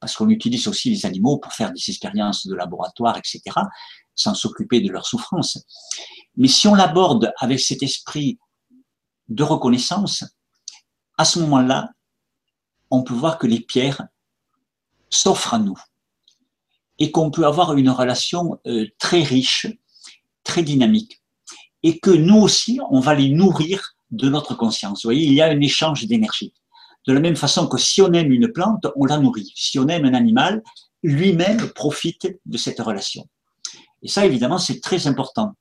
parce qu'on utilise aussi les animaux pour faire des expériences de laboratoire, etc., sans s'occuper de leur souffrance. Mais si on l'aborde avec cet esprit de reconnaissance, à ce moment-là, on peut voir que les pierres s'offrent à nous et qu'on peut avoir une relation euh, très riche, très dynamique et que nous aussi, on va les nourrir de notre conscience. Vous voyez, il y a un échange d'énergie. De la même façon que si on aime une plante, on la nourrit. Si on aime un animal, lui-même profite de cette relation. Et ça, évidemment, c'est très important.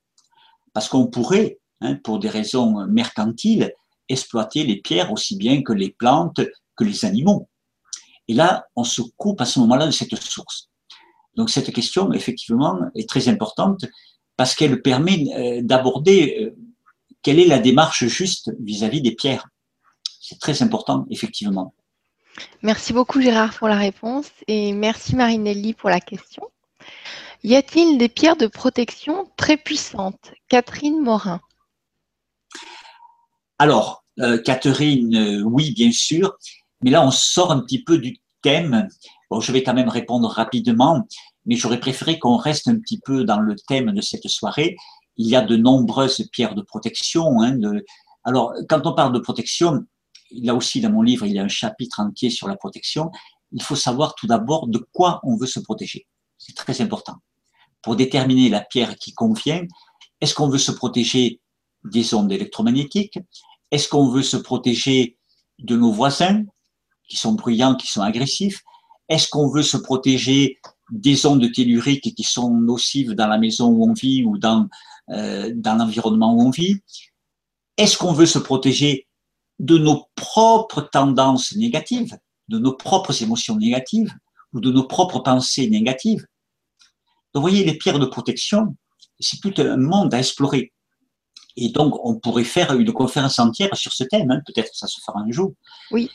Parce qu'on pourrait, hein, pour des raisons mercantiles, exploiter les pierres aussi bien que les plantes, que les animaux. Et là, on se coupe à ce moment-là de cette source. Donc cette question, effectivement, est très importante parce qu'elle permet euh, d'aborder euh, quelle est la démarche juste vis-à-vis des pierres. C'est très important, effectivement. Merci beaucoup Gérard pour la réponse et merci Marinelli pour la question. Y a-t-il des pierres de protection très puissantes? Catherine Morin. Alors, euh, Catherine, oui, bien sûr, mais là on sort un petit peu du thème. Bon, je vais quand même répondre rapidement mais j'aurais préféré qu'on reste un petit peu dans le thème de cette soirée. Il y a de nombreuses pierres de protection. Hein, de... Alors, quand on parle de protection, là aussi dans mon livre, il y a un chapitre entier sur la protection. Il faut savoir tout d'abord de quoi on veut se protéger. C'est très important. Pour déterminer la pierre qui convient, est-ce qu'on veut se protéger des ondes électromagnétiques? Est-ce qu'on veut se protéger de nos voisins qui sont bruyants, qui sont agressifs? Est-ce qu'on veut se protéger des ondes telluriques qui sont nocives dans la maison où on vit ou dans, euh, dans l'environnement où on vit? Est-ce qu'on veut se protéger de nos propres tendances négatives, de nos propres émotions négatives ou de nos propres pensées négatives Donc, vous voyez, les pierres de protection, c'est tout un monde à explorer. Et donc, on pourrait faire une conférence entière sur ce thème. Hein. Peut-être que ça se fera un jour. Oui.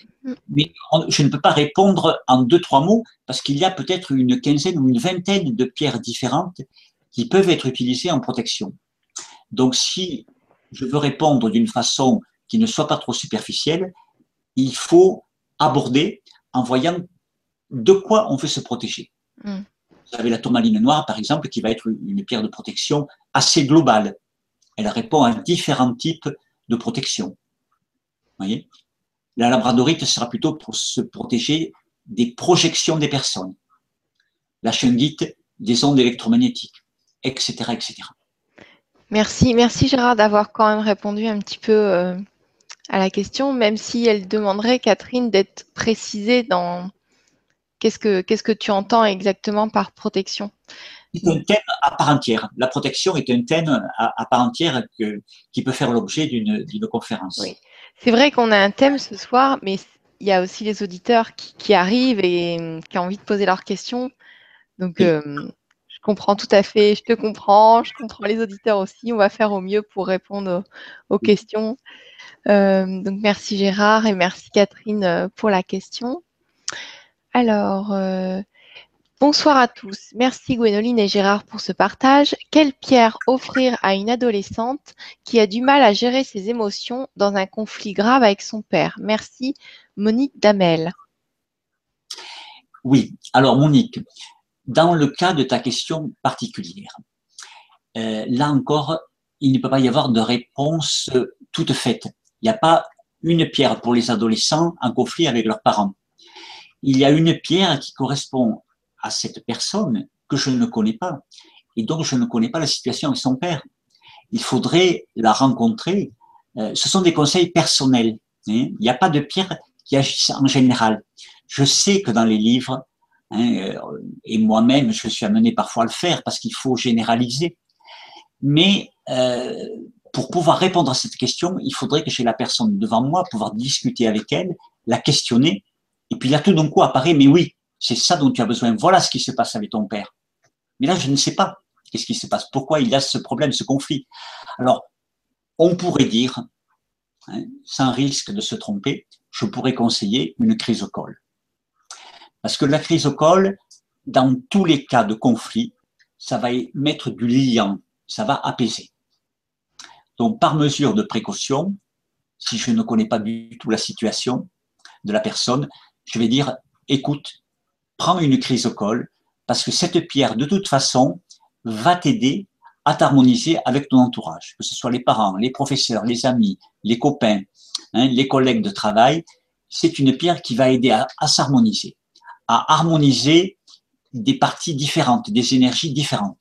Mais je ne peux pas répondre en deux, trois mots parce qu'il y a peut-être une quinzaine ou une vingtaine de pierres différentes qui peuvent être utilisées en protection. Donc, si je veux répondre d'une façon qui ne soit pas trop superficielle, il faut aborder en voyant de quoi on veut se protéger. Mm. Vous avez la tourmaline noire, par exemple, qui va être une pierre de protection assez globale. Elle répond à différents types de protection. Voyez? La labradorite sera plutôt pour se protéger des projections des personnes. La shungite, des ondes électromagnétiques, etc., etc. Merci, merci Gérard d'avoir quand même répondu un petit peu euh, à la question, même si elle demanderait, Catherine, d'être précisée dans qu'est-ce que, qu'est-ce que tu entends exactement par protection? C'est un thème à part entière. La protection est un thème à, part entière qui peut faire l'objet d'une, conférence. Oui. C'est vrai qu'on a un thème ce soir, mais il y a aussi les auditeurs qui, arrivent et qui ont envie de poser leurs questions. Donc, euh, je comprends tout à fait, je te comprends, je comprends les auditeurs aussi. On va faire au mieux pour répondre aux, questions. Euh, donc, merci Gérard et merci Catherine euh, pour la question. Alors, Bonsoir à tous. Merci Gwénoline et Gérard pour ce partage. Quelle pierre offrir à une adolescente qui a du mal à gérer ses émotions dans un conflit grave avec son père? Merci Monique Damel. Oui, alors Monique, dans le cas de ta question particulière, euh, là encore, il ne peut pas y avoir de réponse toute faite. Il n'y a pas une pierre pour les adolescents en conflit avec leurs parents. Il y a une pierre qui correspond à cette personne que je ne connais pas. Et donc, je ne connais pas la situation avec son père. Il faudrait la rencontrer. Euh, ce sont des conseils personnels. Hein. Il n'y a pas de pierre qui agissent en général. Je sais que dans les livres, hein, euh, et moi-même, je suis amené parfois à le faire parce qu'il faut généraliser. Mais euh, pour pouvoir répondre à cette question, il faudrait que j'ai la personne devant moi, pouvoir discuter avec elle, la questionner, et puis là tout d'un coup apparaît, mais oui, c'est ça dont tu as besoin. Voilà ce qui se passe avec ton père. Mais là, je ne sais pas qu'est-ce qui se passe, pourquoi il a ce problème, ce conflit? Alors, on pourrait dire, hein, sans risque de se tromper, je pourrais conseiller une chrysocole. Parce que la chrysocole, dans tous les cas de conflit, ça va mettre du liant, ça va apaiser. Donc, par mesure de précaution, si je ne connais pas du tout la situation de la personne, je vais dire, écoute, prends une chrysocole parce que cette pierre, de toute façon, va t'aider à t'harmoniser avec ton entourage, que ce soit les parents, les professeurs, les amis, les copains, hein, les collègues de travail. C'est une pierre qui va aider à, s'harmoniser, à harmoniser des parties différentes, des énergies différentes.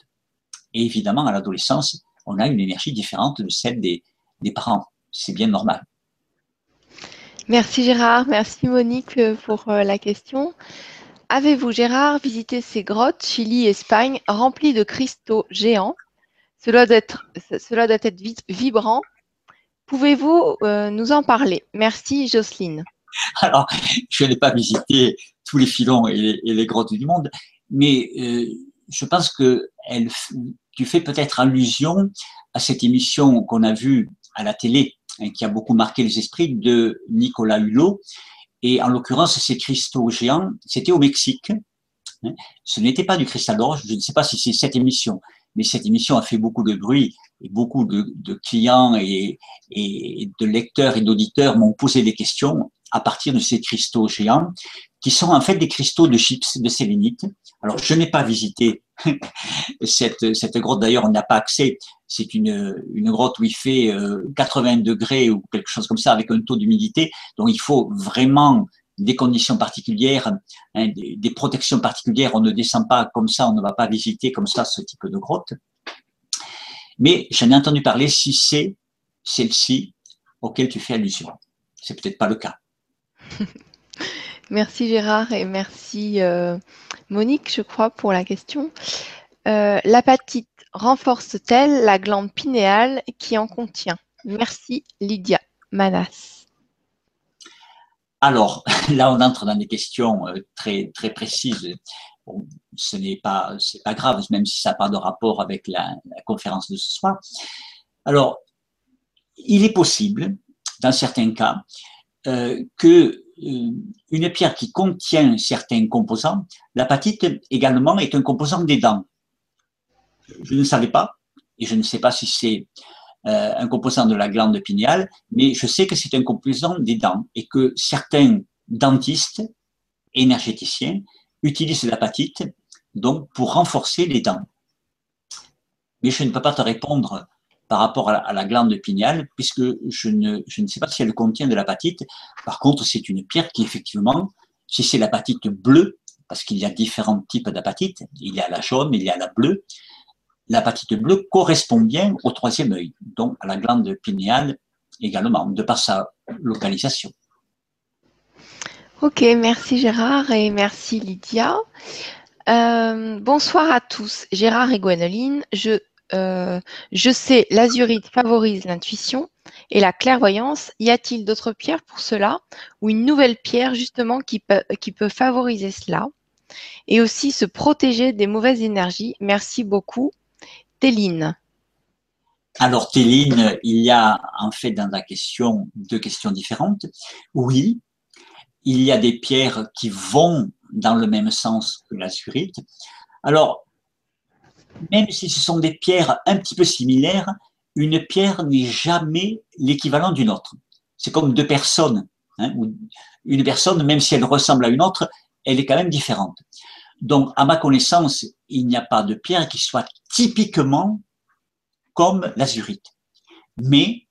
Et évidemment, à l'adolescence, on a une énergie différente de celle des, des parents. C'est bien normal. Merci Gérard, merci Monique pour euh, la question. Avez-vous, Gérard, visité ces grottes, Chili, Espagne, remplies de cristaux géants? Cela doit être, cela doit être vibrant. Pouvez-vous euh, nous en parler? Merci, Jocelyne. Alors, je n'ai pas visité tous les filons et les, grottes du monde, mais euh, je pense que tu fais peut-être allusion à cette émission qu'on a vue à la télé, hein, qui a beaucoup marqué les esprits de Nicolas Hulot, et en l'occurrence, ces cristaux géants, c'était au Mexique. Hein. Ce n'était pas du cristal d'or. Je ne sais pas si c'est cette émission, mais cette émission a fait beaucoup de bruit et beaucoup de, clients et, et, de lecteurs et d'auditeurs m'ont posé des questions à partir de ces cristaux géants qui sont en fait des cristaux de chips de sélénite. Alors, je n'ai pas visité cette, cette grotte, d'ailleurs, on n'a pas accès. C'est une, une grotte où il fait 80 euh, degrés ou quelque chose comme ça avec un taux d'humidité. Donc, il faut vraiment des conditions particulières, hein, des, des, protections particulières. On ne descend pas comme ça, on ne va pas visiter comme ça ce type de grotte. Mais j'en ai entendu parler si c'est celle-ci auquel tu fais allusion. C'est peut-être pas le cas. Merci Gérard et merci euh, Monique, je crois, pour la question. Euh, l'apatite renforce-t-elle la glande pinéale qui en contient? Merci Lydia Manas. Alors, là, on entre dans des questions euh, très, très précises. ce n'est pas, grave, même si ça n'a pas de rapport avec la, conférence de ce soir. Alors, il est possible, dans certains cas, que une pierre qui contient certains composants, l'apatite également est un composant des dents. Je ne savais pas, et je ne sais pas si c'est euh, un composant de la glande pinéale, mais je sais que c'est un composant des dents et que certains dentistes énergéticiens utilisent l'apatite donc pour renforcer les dents. mais je ne peux pas te répondre par rapport à la, glande pinéale, puisque je ne, je ne sais pas si elle contient de l'apatite. Par contre, c'est une pierre qui, effectivement, si c'est l'apatite bleue, parce qu'il y a différents types d'apatite, il y a la jaune, il y a la bleue, l'apatite bleue correspond bien au troisième œil, donc à la glande pinéale également, de par sa localisation. Ok, merci Gérard et merci Lydia. Euh, bonsoir à tous, Gérard et Gwenoline. Je, euh, je sais, l'azurite favorise l'intuition et la clairvoyance. Y a-t-il d'autres pierres pour cela ou une nouvelle pierre justement qui peut, favoriser cela? Et aussi se protéger des mauvaises énergies Merci beaucoup. Téline. Alors Téline, il y a en fait dans la question deux questions différentes. Oui, il y a des pierres qui vont dans le même sens que l'azurite. Alors, même si ce sont des pierres un petit peu similaires, une pierre n'est jamais l'équivalent d'une autre. C'est comme deux personnes. Hein, une personne, même si elle ressemble à une autre, elle est quand même différente. Donc, à ma connaissance, il n'y a pas de pierre qui soit typiquement comme l'azurite. Mais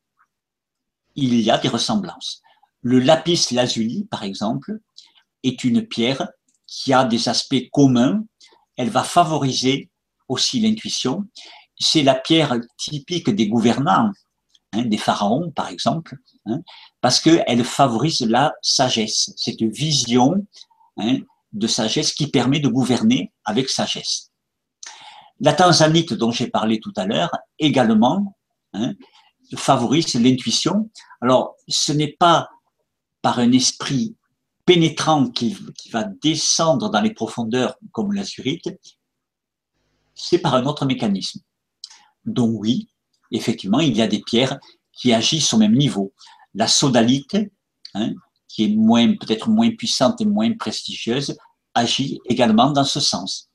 il y a des ressemblances. Le lapis lazuli, par exemple, est une pierre qui a des aspects communs. Elle va favoriser aussi l'intuition. C'est la pierre typique des gouvernants, hein, des pharaons, par exemple, hein, parce qu'elle favorise la sagesse, cette vision hein, de sagesse qui permet de gouverner avec sagesse. La tanzanite dont j'ai parlé tout à l'heure également favorise l'intuition. Alors, ce n'est pas par un esprit pénétrant qui, va descendre dans les profondeurs comme l'azurite, c'est par un autre mécanisme. Donc oui, effectivement, il y a des pierres qui agissent au même niveau. La sodalite, hein, qui est peut-être moins puissante et moins prestigieuse, agit également dans ce sens.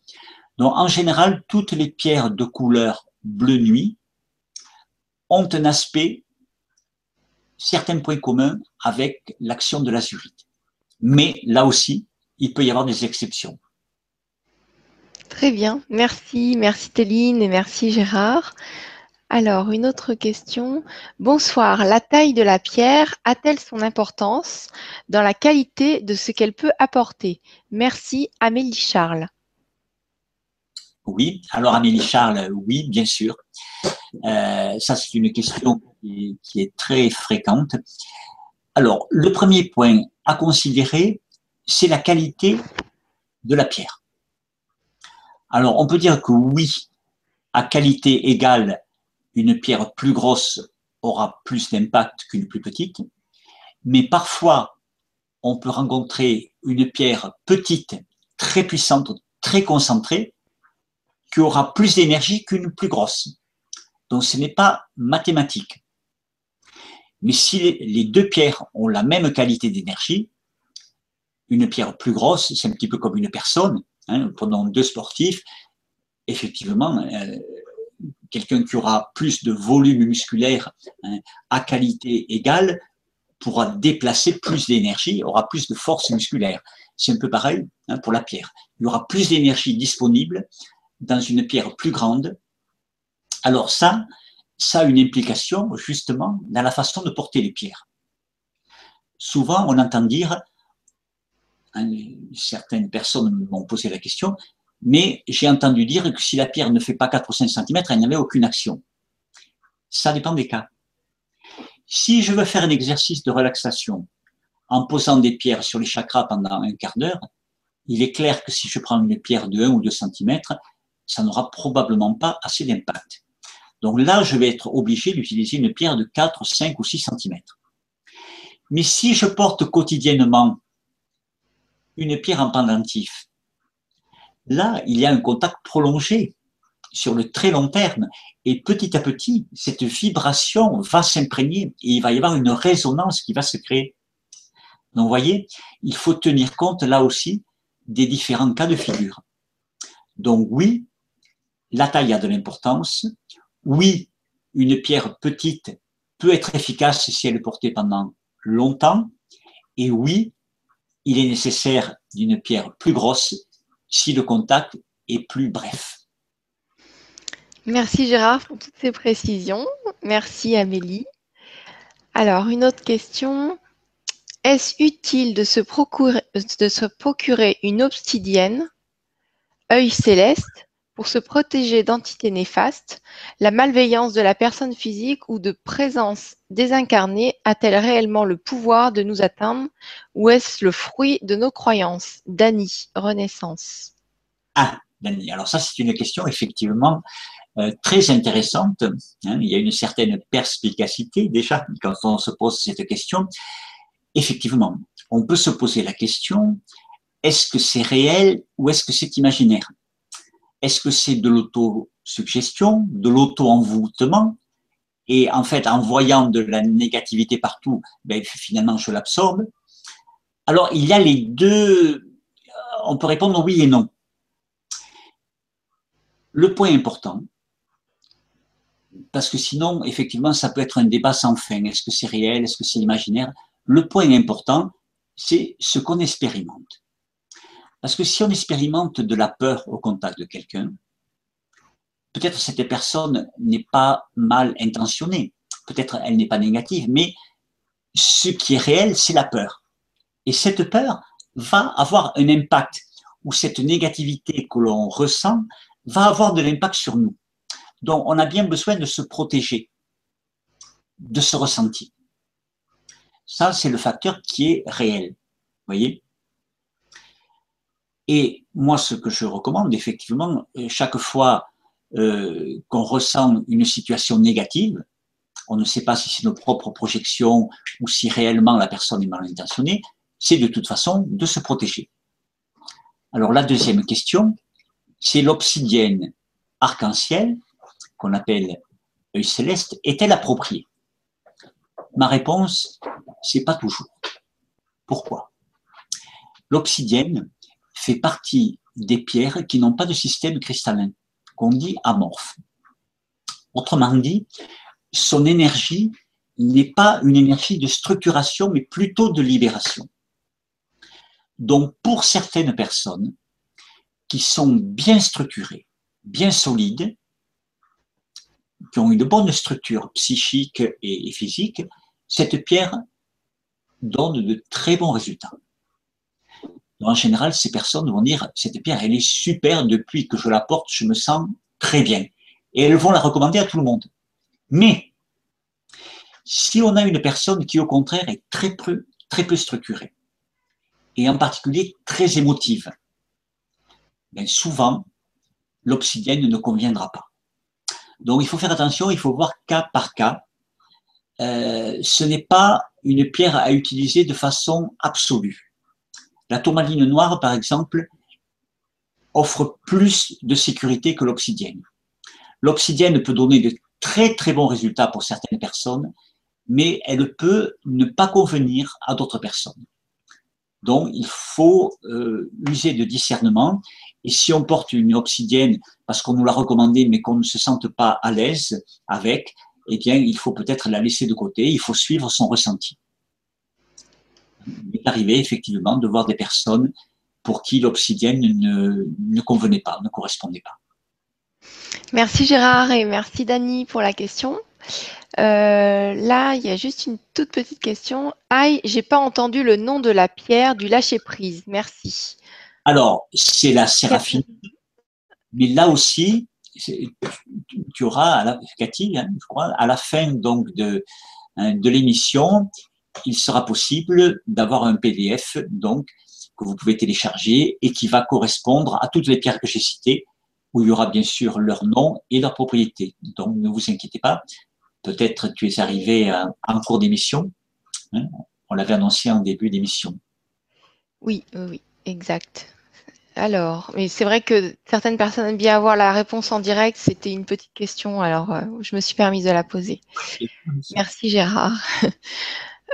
Donc en général, toutes les pierres de couleur bleu nuit ont un aspect certains points communs avec l'action de l'azurite. Mais là aussi, il peut y avoir des exceptions. Très bien, merci, merci Téline et merci Gérard. Alors, une autre question. Bonsoir, la taille de la pierre a-t-elle son importance dans la qualité de ce qu'elle peut apporter? Merci, Amélie Charles. Oui, alors Amélie Charles, oui, bien sûr. Euh, ça, c'est une question qui, est très fréquente. Alors, le premier point à considérer, c'est la qualité de la pierre. Alors, on peut dire que oui, à qualité égale, une pierre plus grosse aura plus d'impact qu'une plus petite, mais parfois, on peut rencontrer une pierre petite, très puissante, très concentrée, qui aura plus d'énergie qu'une plus grosse. Donc ce n'est pas mathématique. Mais si les deux pierres ont la même qualité d'énergie, une pierre plus grosse, c'est un petit peu comme une personne. Hein, prenons deux sportifs, effectivement, euh, quelqu'un qui aura plus de volume musculaire hein, à qualité égale pourra déplacer plus d'énergie, aura plus de force musculaire. C'est un peu pareil hein, pour la pierre. Il y aura plus d'énergie disponible dans une pierre plus grande alors ça, ça a une implication justement dans la façon de porter les pierres. Souvent, on entend dire, certaines personnes m'ont posé la question, mais j'ai entendu dire que si la pierre ne fait pas 4 ou 5 cm, elle n'avait aucune action. Ça dépend des cas. Si je veux faire un exercice de relaxation en posant des pierres sur les chakras pendant un quart d'heure, il est clair que si je prends une pierre de 1 ou 2 cm, ça n'aura probablement pas assez d'impact. Donc là, je vais être obligé d'utiliser une pierre de 4, 5 ou 6 cm. Mais si je porte quotidiennement une pierre en pendentif, là, il y a un contact prolongé sur le très long terme. Et petit à petit, cette vibration va s'imprégner et il va y avoir une résonance qui va se créer. Donc, vous voyez, il faut tenir compte là aussi des différents cas de figure. Donc, oui, la taille a de l'importance oui, une pierre petite peut être efficace si elle est portée pendant longtemps, et oui, il est nécessaire d'une pierre plus grosse si le contact est plus bref. Merci Gérard pour toutes ces précisions. Merci Amélie. Alors, une autre question. Est-ce utile de se, procurer, une obsidienne, œil céleste, pour se protéger d'entités néfastes, la malveillance de la personne physique ou de présence désincarnée a-t-elle réellement le pouvoir de nous atteindre ou est-ce le fruit de nos croyances? Dany, Renaissance. Ah, Dany, alors ça c'est une question effectivement euh, très intéressante. Hein. il y a une certaine perspicacité déjà quand on se pose cette question. Effectivement, on peut se poser la question, est-ce que c'est réel ou est-ce que c'est imaginaire? Est-ce que c'est de l'autosuggestion, de l'auto-envoûtement? Et en fait, en voyant de la négativité partout, ben, finalement, je l'absorbe. Alors, il y a les deux. On peut répondre oui et non. Le point important, parce que sinon, effectivement, ça peut être un débat sans fin. Est-ce que c'est réel? Est-ce que c'est imaginaire? Le point important, c'est ce qu'on expérimente. Parce que si on expérimente de la peur au contact de quelqu'un, peut-être cette personne n'est pas mal intentionnée, peut-être elle n'est pas négative, mais ce qui est réel, c'est la peur. Et cette peur va avoir un impact, ou cette négativité que l'on ressent va avoir de l'impact sur nous. Donc on a bien besoin de se protéger de ce ressenti. Ça, c'est le facteur qui est réel. Vous voyez? Et moi, ce que je recommande, effectivement, euh, chaque fois euh, qu'on ressent une situation négative, on ne sait pas si c'est nos propres projections ou si réellement la personne est mal intentionnée, c'est de toute façon de se protéger. Alors la deuxième question, c'est l'obsidienne arc-en-ciel, qu'on appelle œil céleste, est-elle appropriée? Ma réponse, c'est pas toujours. Pourquoi? L'obsidienne, fait partie des pierres qui n'ont pas de système cristallin, qu'on dit amorphe. Autrement dit, son énergie n'est pas une énergie de structuration, mais plutôt de libération. Donc, pour certaines personnes qui sont bien structurées, bien solides, qui ont une bonne structure psychique et physique, cette pierre donne de très bons résultats en général, ces personnes vont dire, cette pierre, elle est super, depuis que je la porte, je me sens très bien. Et elles vont la recommander à tout le monde. Mais, si on a une personne qui, au contraire, est très peu, très peu structurée, et en particulier très émotive, bien souvent, l'obsidienne ne conviendra pas. Donc, il faut faire attention, il faut voir cas par cas. Euh, ce n'est pas une pierre à utiliser de façon absolue. La tourmaline noire, par exemple, offre plus de sécurité que l'obsidienne. L'obsidienne peut donner de très très bons résultats pour certaines personnes, mais elle peut ne pas convenir à d'autres personnes. Donc, il faut euh, user de discernement. Et si on porte une obsidienne parce qu'on nous l'a recommandé, mais qu'on ne se sente pas à l'aise avec, eh bien, il faut peut-être la laisser de côté. Il faut suivre son ressenti il est arrivé effectivement de voir des personnes pour qui l'obsidienne ne, convenait pas, ne correspondait pas. Merci Gérard et merci Dani pour la question. Euh, là, il y a juste une toute petite question. Aïe, j'ai pas entendu le nom de la pierre du lâcher prise. Merci. Alors, c'est la séraphine. Mais là aussi, tu auras, à la, Cathy, hein, je crois, à la fin donc de, hein, de l'émission, il sera possible d'avoir un PDF donc que vous pouvez télécharger et qui va correspondre à toutes les pierres que j'ai citées, où il y aura bien sûr leur nom et leur propriété. Donc ne vous inquiétez pas. Peut-être tu es arrivé en cours d'émission. Hein. on l'avait annoncé en début d'émission. Oui, oui, exact. Alors, mais c'est vrai que certaines personnes aiment bien avoir la réponse en direct. C'était une petite question, alors euh, je me suis permise de la poser. Merci Gérard.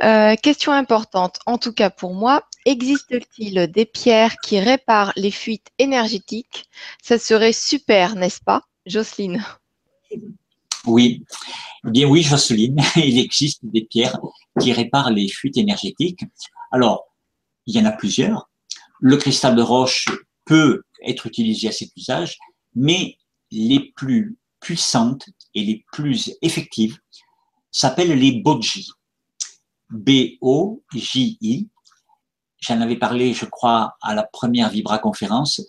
Euh, question importante, en tout cas pour moi, existe-t-il des pierres qui réparent les fuites énergétiques? Ça serait super, n'est-ce pas, Jocelyne? Oui, eh bien oui, Jocelyne, il existe des pierres qui réparent les fuites énergétiques. Alors, il y en a plusieurs. Le cristal de roche peut être utilisé à cet usage, mais les plus puissantes et les plus effectives s'appellent les Boji. B-O-J-I. J'en avais parlé, je crois, à la première Vibra conférence.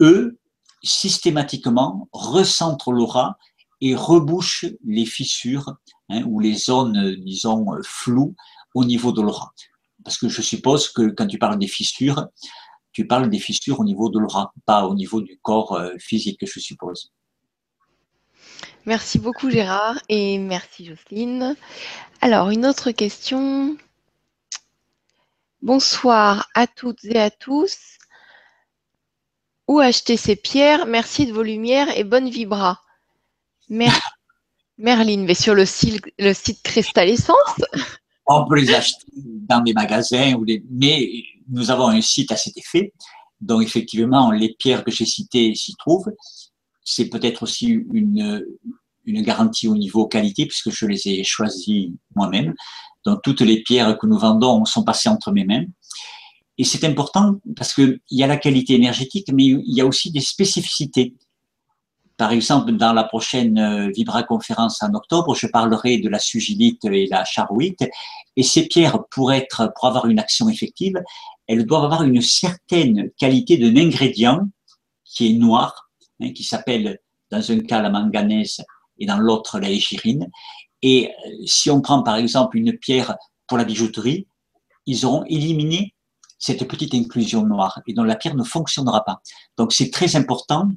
Eux, systématiquement, recentrent l'aura et rebouchent les fissures hein, ou les zones, disons, floues au niveau de l'aura. Parce que je suppose que quand tu parles des fissures, tu parles des fissures au niveau de l'aura, pas au niveau du corps euh, physique, je suppose. Merci beaucoup Gérard et merci Jocelyne. Alors, une autre question. Bonsoir à toutes et à tous. Où acheter ces pierres? Merci de vos lumières et bonne vibra. Merline, mais sur le site, le site Cristal Essence On peut les acheter dans des magasins, ou mais nous avons un site à cet effet. Donc, effectivement, les pierres que j'ai citées s'y trouvent. C'est peut-être aussi une, une garantie au niveau qualité, puisque je les ai choisies moi-même. Donc, toutes les pierres que nous vendons sont passées entre mes mains. Et c'est important parce qu'il y a la qualité énergétique, mais il y a aussi des spécificités. Par exemple, dans la prochaine euh, Vibra conférence en octobre, je parlerai de la sugilite et la charouite. Et ces pierres, pour être, pour avoir une action effective, elles doivent avoir une certaine qualité d'un ingrédient qui est noir, hein, qui s'appelle dans un cas la manganèse et dans l'autre la échirine. Et euh, si on prend par exemple une pierre pour la bijouterie, ils auront éliminé cette petite inclusion noire et donc la pierre ne fonctionnera pas. Donc c'est très important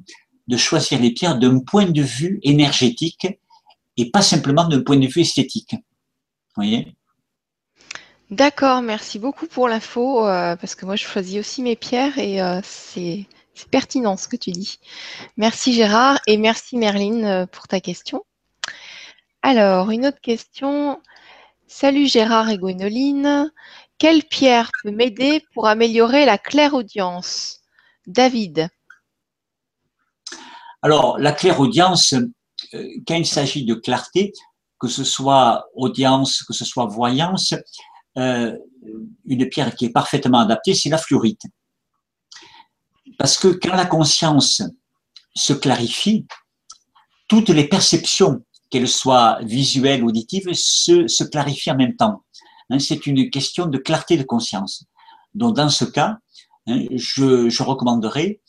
de choisir les pierres d'un point de vue énergétique et pas simplement d'un point de vue esthétique. Vous voyez? D'accord, merci beaucoup pour l'info, euh, parce que moi je choisis aussi mes pierres et euh, c'est pertinent ce que tu dis. Merci Gérard et merci Merline euh, pour ta question. Alors, une autre question. Salut Gérard et Gwénoline. Quelle pierre peut m'aider pour améliorer la claire audience? David. Alors, la claire audience, quand il s'agit de clarté, que ce soit audience, que ce soit voyance, euh, une pierre qui est parfaitement adaptée, c'est la fluorite. Parce que quand la conscience se clarifie, toutes les perceptions, qu'elles soient visuelles, auditives, se, clarifient en même temps. Hein, c'est une question de clarté de conscience. Donc dans ce cas, hein, je, recommanderais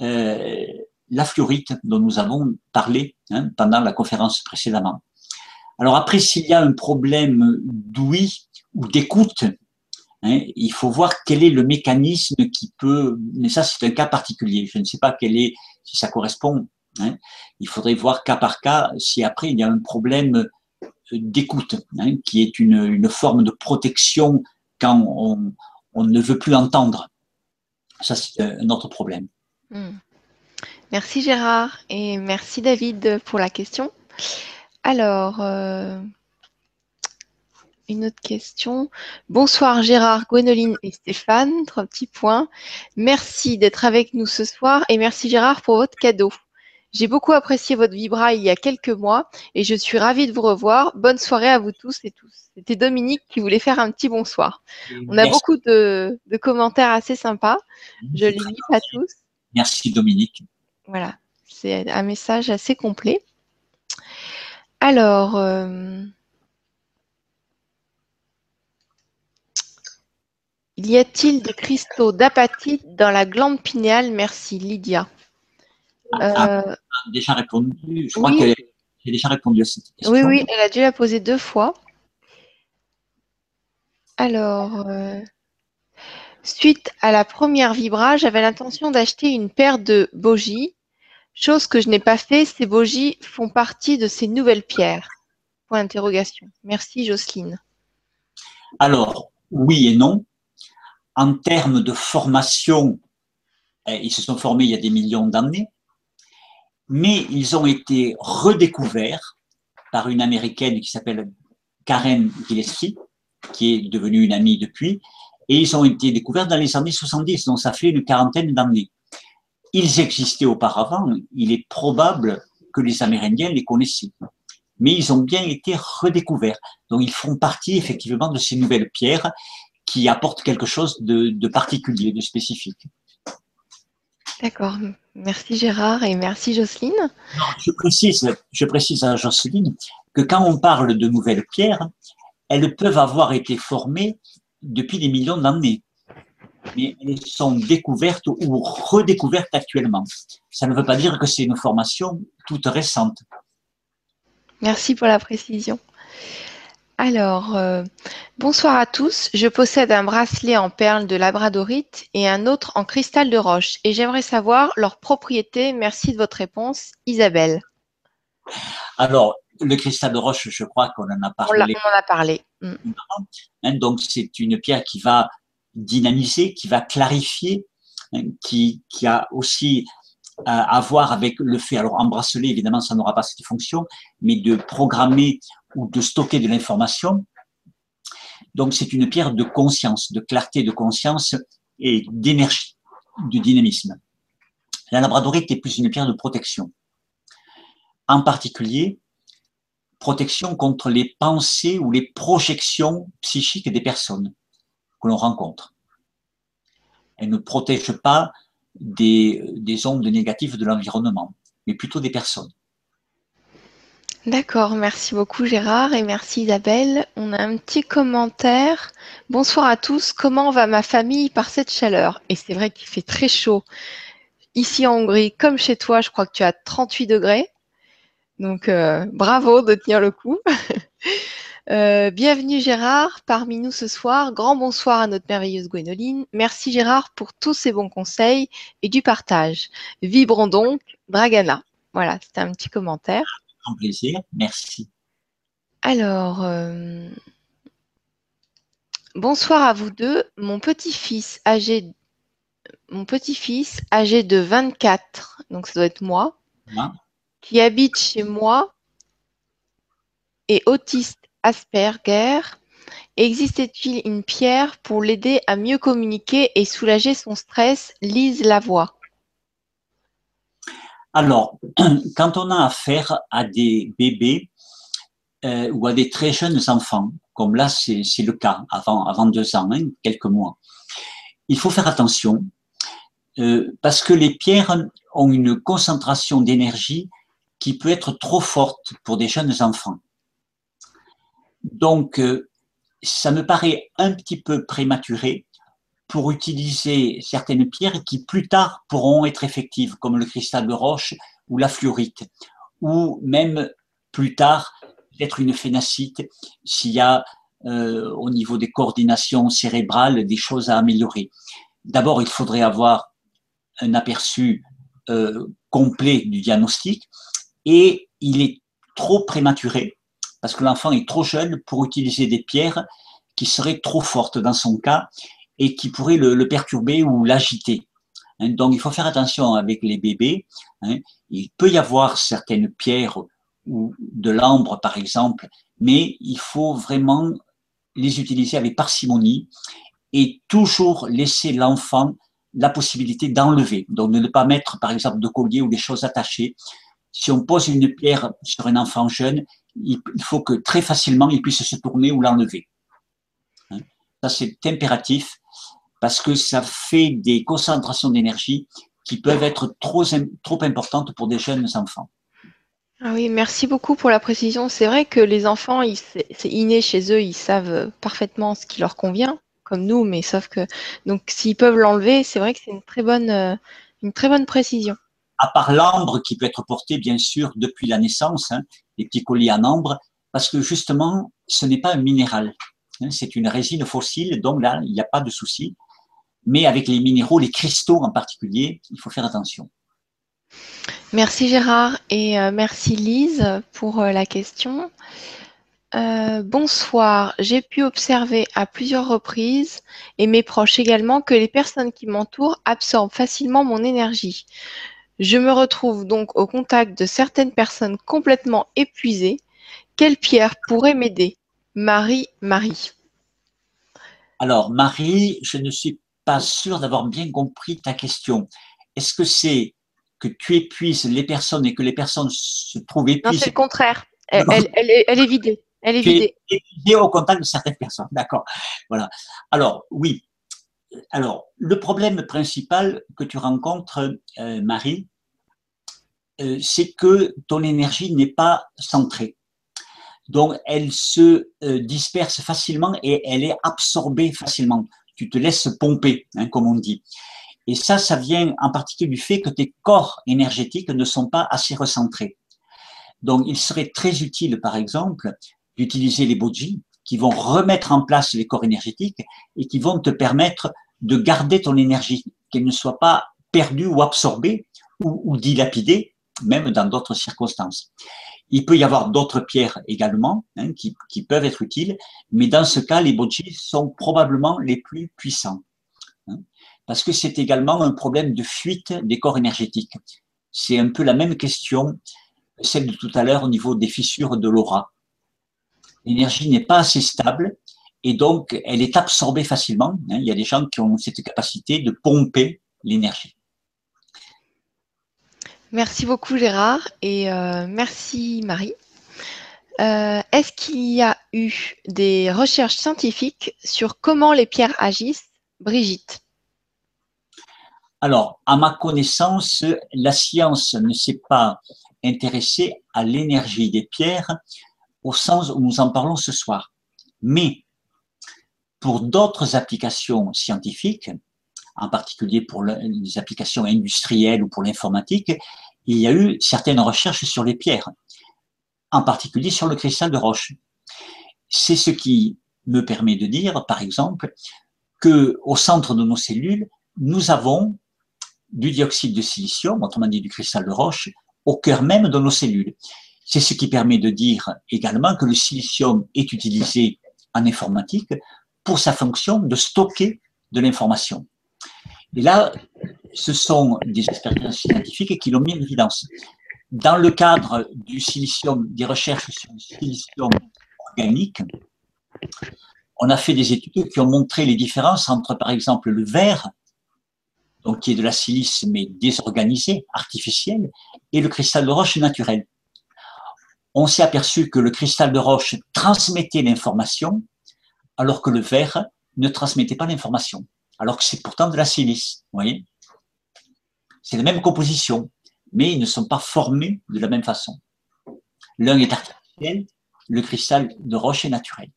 euh, la fluorite dont nous avons parlé hein, pendant la conférence précédemment. Alors après, s'il y a un problème d'ouïe ou d'écoute, hein, il faut voir quel est le mécanisme qui peut, mais ça c'est un cas particulier, je ne sais pas quel est, si ça correspond, hein. il faudrait voir cas par cas si après il y a un problème d'écoute, hein, qui est une, une, forme de protection quand on, on, ne veut plus entendre. Ça c'est un autre problème. Hmm. Merci Gérard et merci David pour la question. Alors, euh, une autre question. Bonsoir Gérard, Gwénoline et Stéphane. Trois petits points. Merci d'être avec nous ce soir et merci Gérard pour votre cadeau. J'ai beaucoup apprécié votre Vibra il y a quelques mois et je suis ravie de vous revoir. Bonne soirée à vous tous et tous. C'était Dominique qui voulait faire un petit bonsoir. On a beaucoup de, commentaires assez sympas. Je les lis pas tous. Merci Dominique. Voilà, c'est un message assez complet. Alors, euh, Y a-t-il des cristaux d'apatite dans la glande pinéale? Merci, Lydia. Ah, euh, déjà répondu. Je crois qu'elle a déjà répondu à cette question. Oui, oui, elle a dû la poser deux fois. Alors, euh, suite à la première vibra, j'avais l'intention d'acheter une paire de bogies. Chose que je n'ai pas fait, ces bogies font partie de ces nouvelles pierres. Point d'interrogation. Merci, Jocelyne. Alors, oui et non en termes de formation, eh, ils se sont formés il y a des millions d'années, mais ils ont été redécouverts par une américaine qui s'appelle Karen Gillespie, qui est devenue une amie depuis, et ils ont été découverts dans les années 70, donc ça fait une quarantaine d'années. Ils existaient auparavant, il est probable que les Amérindiens les connaissaient, mais ils ont bien été redécouverts. Donc ils font partie effectivement de ces nouvelles pierres qui apporte quelque chose de, particulier, de spécifique. D'accord. Merci Gérard et merci Jocelyne. je, précise, je précise à Jocelyne que quand on parle de nouvelles pierres, elles peuvent avoir été formées depuis des millions d'années, mais elles sont découvertes ou redécouvertes actuellement. Ça ne veut pas dire que c'est une formation toute récente. Merci pour la précision. Alors, euh, bonsoir à tous. Je possède un bracelet en perles de labradorite et un autre en cristal de roche et j'aimerais savoir leurs propriétés. Merci de votre réponse, Isabelle. Alors, le cristal de roche, je crois qu'on en a parlé. On, en a parlé. Mm. Hein, donc, c'est une pierre qui va dynamiser, qui va clarifier, hein, qui, qui a aussi à voir avec le fait, alors en bracelet, évidemment, ça n'aura pas cette fonction, mais de programmer ou de stocker de l'information. Donc, c'est une pierre de conscience, de clarté de conscience et d'énergie, de dynamisme. La labradorite est plus une pierre de protection. En particulier, protection contre les pensées ou les projections psychiques des personnes que l'on rencontre. Elle ne protège pas des, des ondes négatives de l'environnement, mais plutôt des personnes. D'accord, merci beaucoup Gérard et merci Isabelle. On a un petit commentaire. Bonsoir à tous, comment va ma famille par cette chaleur? Et c'est vrai qu'il fait très chaud. Ici en Hongrie, comme chez toi, je crois que tu as 38 degrés. Donc euh, bravo de tenir le coup. Euh, bienvenue Gérard parmi nous ce soir. Grand bonsoir à notre merveilleuse Gwénoline. Merci Gérard pour tous ces bons conseils et du partage. Vibrons donc, Dragana. Voilà, c'était un petit commentaire. Plaisir, merci. Alors, euh, bonsoir à vous deux. Mon petit-fils âgé, mon petit-fils âgé de 24, donc ça doit être moi, qui habite chez moi, est autiste Asperger, existait-il une pierre pour l'aider à mieux communiquer et soulager son stress? Lise Lavoie. Alors, quand on a affaire à des bébés euh, ou à des très jeunes enfants, comme là c'est le cas avant, deux ans, hein, quelques mois, il faut faire attention euh, parce que les pierres ont une concentration d'énergie qui peut être trop forte pour des jeunes enfants. Donc, euh, ça me paraît un petit peu prématuré pour utiliser certaines pierres qui plus tard pourront être effectives, comme le cristal de roche ou la fluorite, ou même plus tard être une phénacite s'il y a euh, au niveau des coordinations cérébrales des choses à améliorer. D'abord, il faudrait avoir un aperçu euh, complet du diagnostic et il est trop prématuré parce que l'enfant est trop jeune pour utiliser des pierres qui seraient trop fortes dans son cas et qui pourraient le, perturber ou l'agiter. Hein, donc il faut faire attention avec les bébés. Hein. Il peut y avoir certaines pierres ou de l'ambre par exemple, mais il faut vraiment les utiliser avec parcimonie et toujours laisser l'enfant la possibilité d'enlever. Donc ne pas mettre par exemple de collier ou des choses attachées. Si on pose une pierre sur un enfant jeune, il faut que très facilement il puisse se tourner ou l'enlever. Hein? Ça, c'est impératif parce que ça fait des concentrations d'énergie qui peuvent être trop, trop importantes pour des jeunes enfants. Ah oui, merci beaucoup pour la précision. C'est vrai que les enfants, c'est inné chez eux, ils savent parfaitement ce qui leur convient, comme nous, mais sauf que donc s'ils peuvent l'enlever, c'est vrai que c'est une très bonne, euh, une très bonne précision à part l'ambre qui peut être porté, bien sûr, depuis la naissance, hein, les petits colliers en ambre, parce que justement, ce n'est pas un minéral. Hein, c'est une résine fossile, donc là, il n'y a pas de souci. Mais avec les minéraux, les cristaux en particulier, il faut faire attention. Merci Gérard et euh, merci Lise pour euh, la question. Euh, bonsoir, j'ai pu observer à plusieurs reprises, et mes proches également, que les personnes qui m'entourent absorbent facilement mon énergie. Je me retrouve donc au contact de certaines personnes complètement épuisées. Quelle pierre pourrait m'aider? Marie, Marie. Alors, Marie, je ne suis pas sûre d'avoir bien compris ta question. Est-ce que c'est que tu épuises les personnes et que les personnes se trouvent épuisées? Non, c'est le contraire. Elle, est, vidée. Elle est vidée. vidée au contact de certaines personnes. D'accord. Voilà. Alors, oui, alors, le problème principal que tu rencontres, euh, Marie, euh, c'est que ton énergie n'est pas centrée. Donc, elle se euh, disperse facilement et elle est absorbée facilement. Tu te laisses pomper, hein, comme on dit. Et ça, ça vient en particulier du fait que tes corps énergétiques ne sont pas assez recentrés. Donc, il serait très utile, par exemple, d'utiliser les boji qui vont remettre en place les corps énergétiques et qui vont te permettre de garder ton énergie, qu'elle ne soit pas perdue ou absorbée ou dilapidée, même dans d'autres circonstances. Il peut y avoir d'autres pierres également hein, qui, peuvent être utiles, mais dans ce cas, les boji sont probablement les plus puissants. Hein, parce que c'est également un problème de fuite des corps énergétiques. C'est un peu la même question, celle de tout à l'heure au niveau des fissures de l'aura. L'énergie n'est pas assez stable et donc elle est absorbée facilement. Hein. Il y a des gens qui ont cette capacité de pomper l'énergie. Merci beaucoup Gérard et euh, merci Marie. Euh, est-ce qu'il y a eu des recherches scientifiques sur comment les pierres agissent Brigitte? Alors, à ma connaissance, la science ne s'est pas intéressée à l'énergie des pierres au sens où nous en parlons ce soir. Mais pour d'autres applications scientifiques, en particulier pour les applications industrielles ou pour l'informatique, il y a eu certaines recherches sur les pierres, en particulier sur le cristal de roche. C'est ce qui me permet de dire, par exemple, que au centre de nos cellules, nous avons du dioxyde de silicium, autrement dit du cristal de roche, au cœur même de nos cellules. C'est ce qui permet de dire également que le silicium est utilisé en informatique pour sa fonction de stocker de l'information. Et là, ce sont des expériences scientifiques qui l'ont mis en évidence. Dans le cadre du silicium, des recherches sur le silicium organique, on a fait des études qui ont montré les différences entre, par exemple, le verre, donc qui est de la silice mais désorganisée, artificielle, et le cristal de roche naturel. On s'est aperçu que le cristal de roche transmettait l'information, alors que le verre ne transmettait pas l'information, alors que c'est pourtant de la silice. Vous voyez C'est la même composition, mais ils ne sont pas formés de la même façon. L'un est artificiel, le cristal de roche est naturel.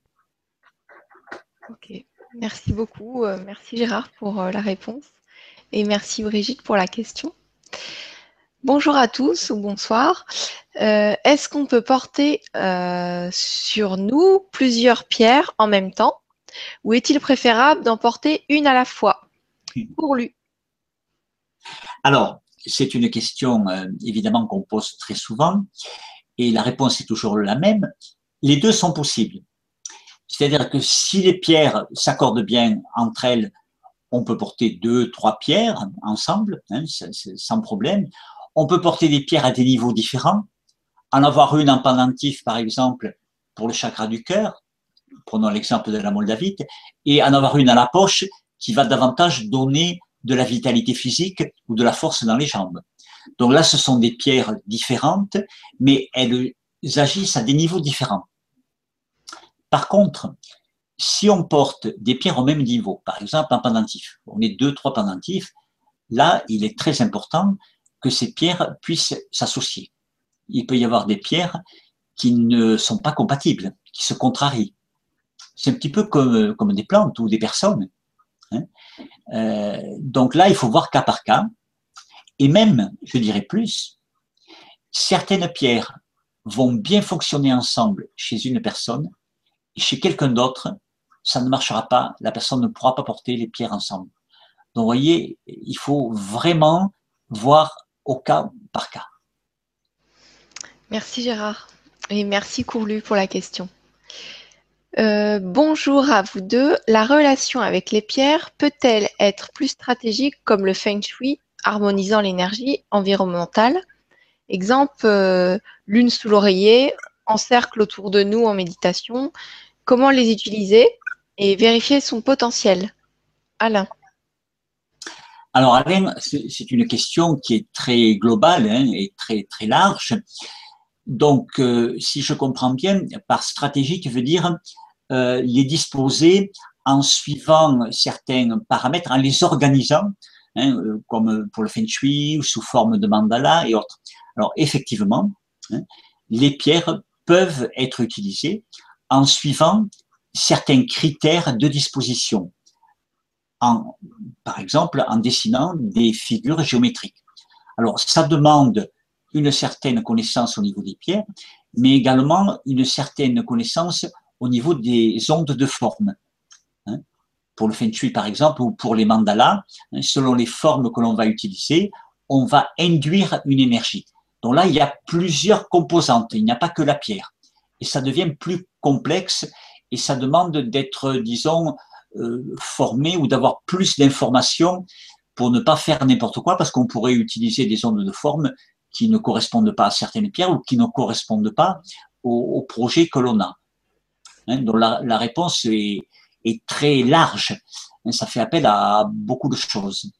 Ok, merci beaucoup. Euh, merci Gérard pour euh, la réponse et merci Brigitte pour la question. Bonjour à tous ou bonsoir. Euh, est-ce qu'on peut porter sur nous plusieurs pierres en même temps? Ou est-il préférable d'en porter une à la fois? Pour lui Alors, c'est une question euh, évidemment qu'on pose très souvent et la réponse est toujours la même. Les deux sont possibles. C'est-à-dire que si les pierres s'accordent bien entre elles, on peut porter deux, trois pierres ensemble, hein, sans problème. On peut porter des pierres à des niveaux différents en avoir une en pendentif, par exemple, pour le chakra du cœur, prenons l'exemple de la moldavite, et en avoir une à la poche qui va davantage donner de la vitalité physique ou de la force dans les jambes. Donc là, ce sont des pierres différentes, mais elles agissent à des niveaux différents. Par contre, si on porte des pierres au même niveau, par exemple en pendentif, on est deux, trois pendentifs, là, il est très important que ces pierres puissent s'associer il peut y avoir des pierres qui ne sont pas compatibles, qui se contrarient. C'est un petit peu comme, comme des plantes ou des personnes. Hein. Euh, donc là, il faut voir cas par cas. Et même, je dirais plus, certaines pierres vont bien fonctionner ensemble chez une personne chez quelqu'un d'autre, ça ne marchera pas. La personne ne pourra pas porter les pierres ensemble. Donc, vous voyez, il faut vraiment voir au cas par cas. Merci Gérard et merci Courlu pour la question. Euh, bonjour à vous deux. La relation avec les pierres peut-elle être plus stratégique comme le feng shui, harmonisant l'énergie environnementale? Exemple, euh, lune sous l'oreiller, en cercle autour de nous en méditation. Comment les utiliser et vérifier son potentiel? Alain. Alors Alain, c'est une question qui est très globale hein, et très, très large. Donc, euh, si je comprends bien, par stratégie, tu veux dire euh, les disposer en suivant certains paramètres, en les organisant, hein, euh, comme pour le feng shui ou sous forme de mandala et autres. Alors effectivement, hein, les pierres peuvent être utilisées en suivant certains critères de disposition. Par exemple, en dessinant des figures géométriques. Alors, ça demande une certaine connaissance au niveau des pierres, mais également une certaine connaissance au niveau des ondes de forme. Hein. Pour le feng shui, par exemple, ou pour les mandalas, hein, selon les formes que l'on va utiliser, on va induire une énergie. Donc là, il y a plusieurs composantes, il n'y a pas que la pierre. Et ça devient plus complexe et ça demande d'être, disons, euh, formé ou d'avoir plus d'informations pour ne pas faire n'importe quoi, parce qu'on pourrait utiliser des ondes de forme qui ne correspondent pas à certaines pierres ou qui ne correspondent pas au, projet que l'on a. Hein, donc la, réponse est, très large. Hein, ça fait appel à beaucoup de choses.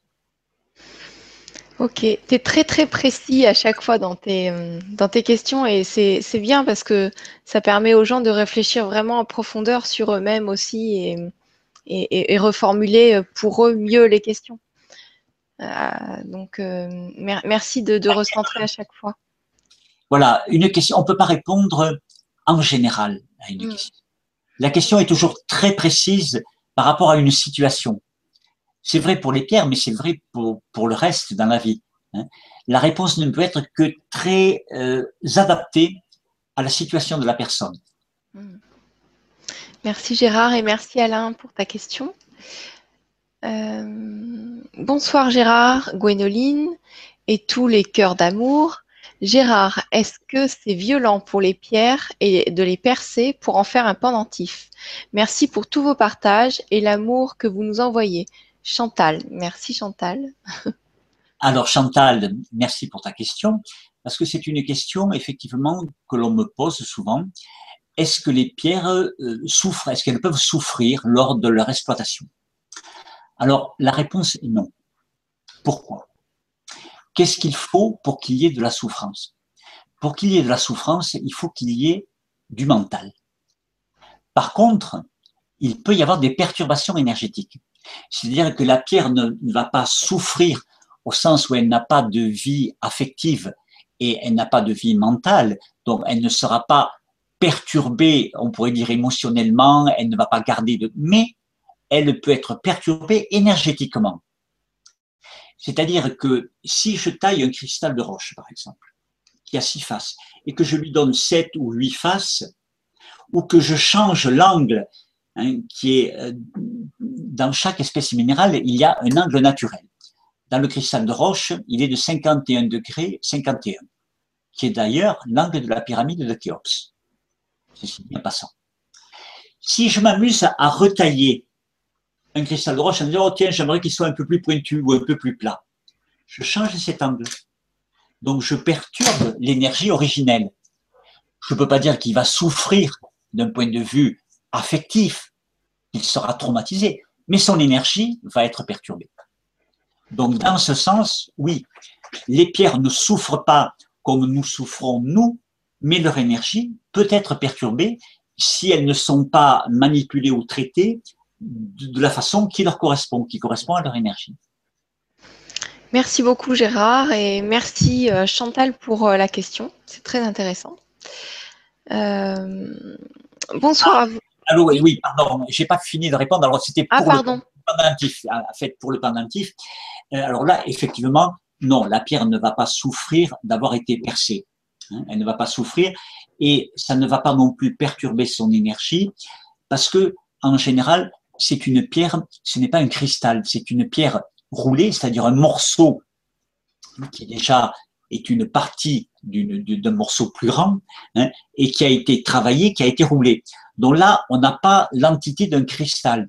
Ok, tu es très très précis à chaque fois dans tes, dans tes questions et c'est bien parce que ça permet aux gens de réfléchir vraiment en profondeur sur eux-mêmes aussi et, et, et, reformuler pour eux mieux les questions. Euh, donc, euh, merci de, de, recentrer à chaque fois. Voilà, une question. On ne peut pas répondre en général à une mm. question. La question est toujours très précise par rapport à une situation. C'est vrai pour les pierres, mais c'est vrai pour, le reste dans la vie. Hein. La réponse ne peut être que très euh, adaptée à la situation de la personne. Mm. Merci Gérard et merci Alain pour ta question. Euh, bonsoir Gérard, Gwénoline et tous les cœurs d'amour. Gérard, est-ce que c'est violent pour les pierres et de les percer pour en faire un pendentif? Merci pour tous vos partages et l'amour que vous nous envoyez. Chantal, merci Chantal. Alors Chantal, merci pour ta question, parce que c'est une question effectivement que l'on me pose souvent. Est-ce que les pierres euh, souffrent? Est-ce qu'elles peuvent souffrir lors de leur exploitation? Alors, la réponse est non. Pourquoi? Qu'est-ce qu'il faut pour qu'il y ait de la souffrance? Pour qu'il y ait de la souffrance, il faut qu'il y ait du mental. Par contre, il peut y avoir des perturbations énergétiques. C'est-à-dire que la pierre ne, va pas souffrir au sens où elle n'a pas de vie affective et elle n'a pas de vie mentale, donc elle ne sera pas perturbée, on pourrait dire émotionnellement, elle ne va pas garder de... Mais elle peut être perturbée énergétiquement. C'est-à-dire que si je taille un cristal de roche, par exemple, qui a six faces, et que je lui donne sept ou huit faces, ou que je change l'angle, hein, qui est euh, dans chaque espèce minérale, il y a un angle naturel. Dans le cristal de roche, il est de 51 degrés 51, qui est d'ailleurs l'angle de la pyramide de Khéops. C'est bien passant. Si je m'amuse à retailler un cristal de roche en disant, oh tiens, j'aimerais qu'il soit un peu plus pointu ou un peu plus plat. Je change cet angle. Donc je perturbe l'énergie originelle. Je ne peux pas dire qu'il va souffrir d'un point de vue affectif, il sera traumatisé, mais son énergie va être perturbée. Donc dans ce sens, oui, les pierres ne souffrent pas comme nous souffrons nous, mais leur énergie peut être perturbée si elles ne sont pas manipulées ou traitées de la façon qui leur correspond, qui correspond à leur énergie. Merci beaucoup Gérard et merci euh, Chantal pour euh, la question. C'est très intéressant. Euh, bonsoir à vous. Allô, oui, oui pardon, j'ai pas fini de répondre. Alors c'était ah, pour le pendentif, en fait pour le pendentif. alors là, effectivement, non, la pierre ne va pas souffrir d'avoir été percée. Hein. elle ne va pas souffrir et ça ne va pas non plus perturber son énergie parce que en général, c'est une pierre, ce n'est pas un cristal, c'est une pierre roulée, c'est-à-dire un morceau qui déjà est une partie d'un morceau plus grand hein, et qui a été travaillé, qui a été roulé. Donc là, on n'a pas l'entité d'un cristal.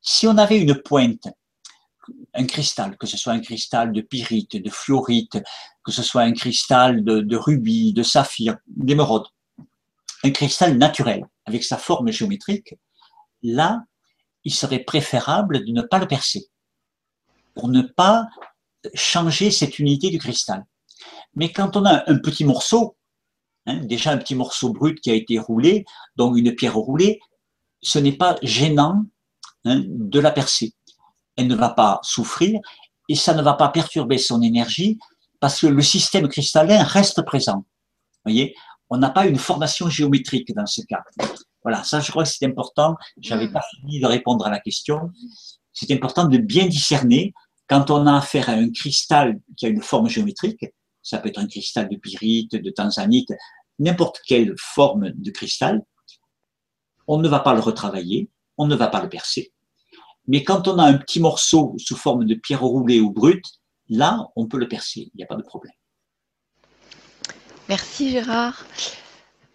Si on avait une pointe, un cristal, que ce soit un cristal de pyrite, de fluorite, que ce soit un cristal de, de rubis, de saphir, d'émeraude, un cristal naturel avec sa forme géométrique, là, il serait préférable de ne pas le percer pour ne pas changer cette unité du cristal. Mais quand on a un petit morceau, hein, déjà un petit morceau brut qui a été roulé, donc une pierre roulée, ce n'est pas gênant hein, de la percer. Elle ne va pas souffrir et ça ne va pas perturber son énergie parce que le système cristallin reste présent. on n'a pas une formation géométrique dans ce cas. Voilà, ça je crois que c'est important. J'avais pas fini de répondre à la question. C'est important de bien discerner quand on a affaire à un cristal qui a une forme géométrique. Ça peut être un cristal de pyrite, de tanzanite, n'importe quelle forme de cristal. On ne va pas le retravailler, on ne va pas le percer. Mais quand on a un petit morceau sous forme de pierre roulée ou brute, là, on peut le percer, il n'y a pas de problème. Merci Gérard.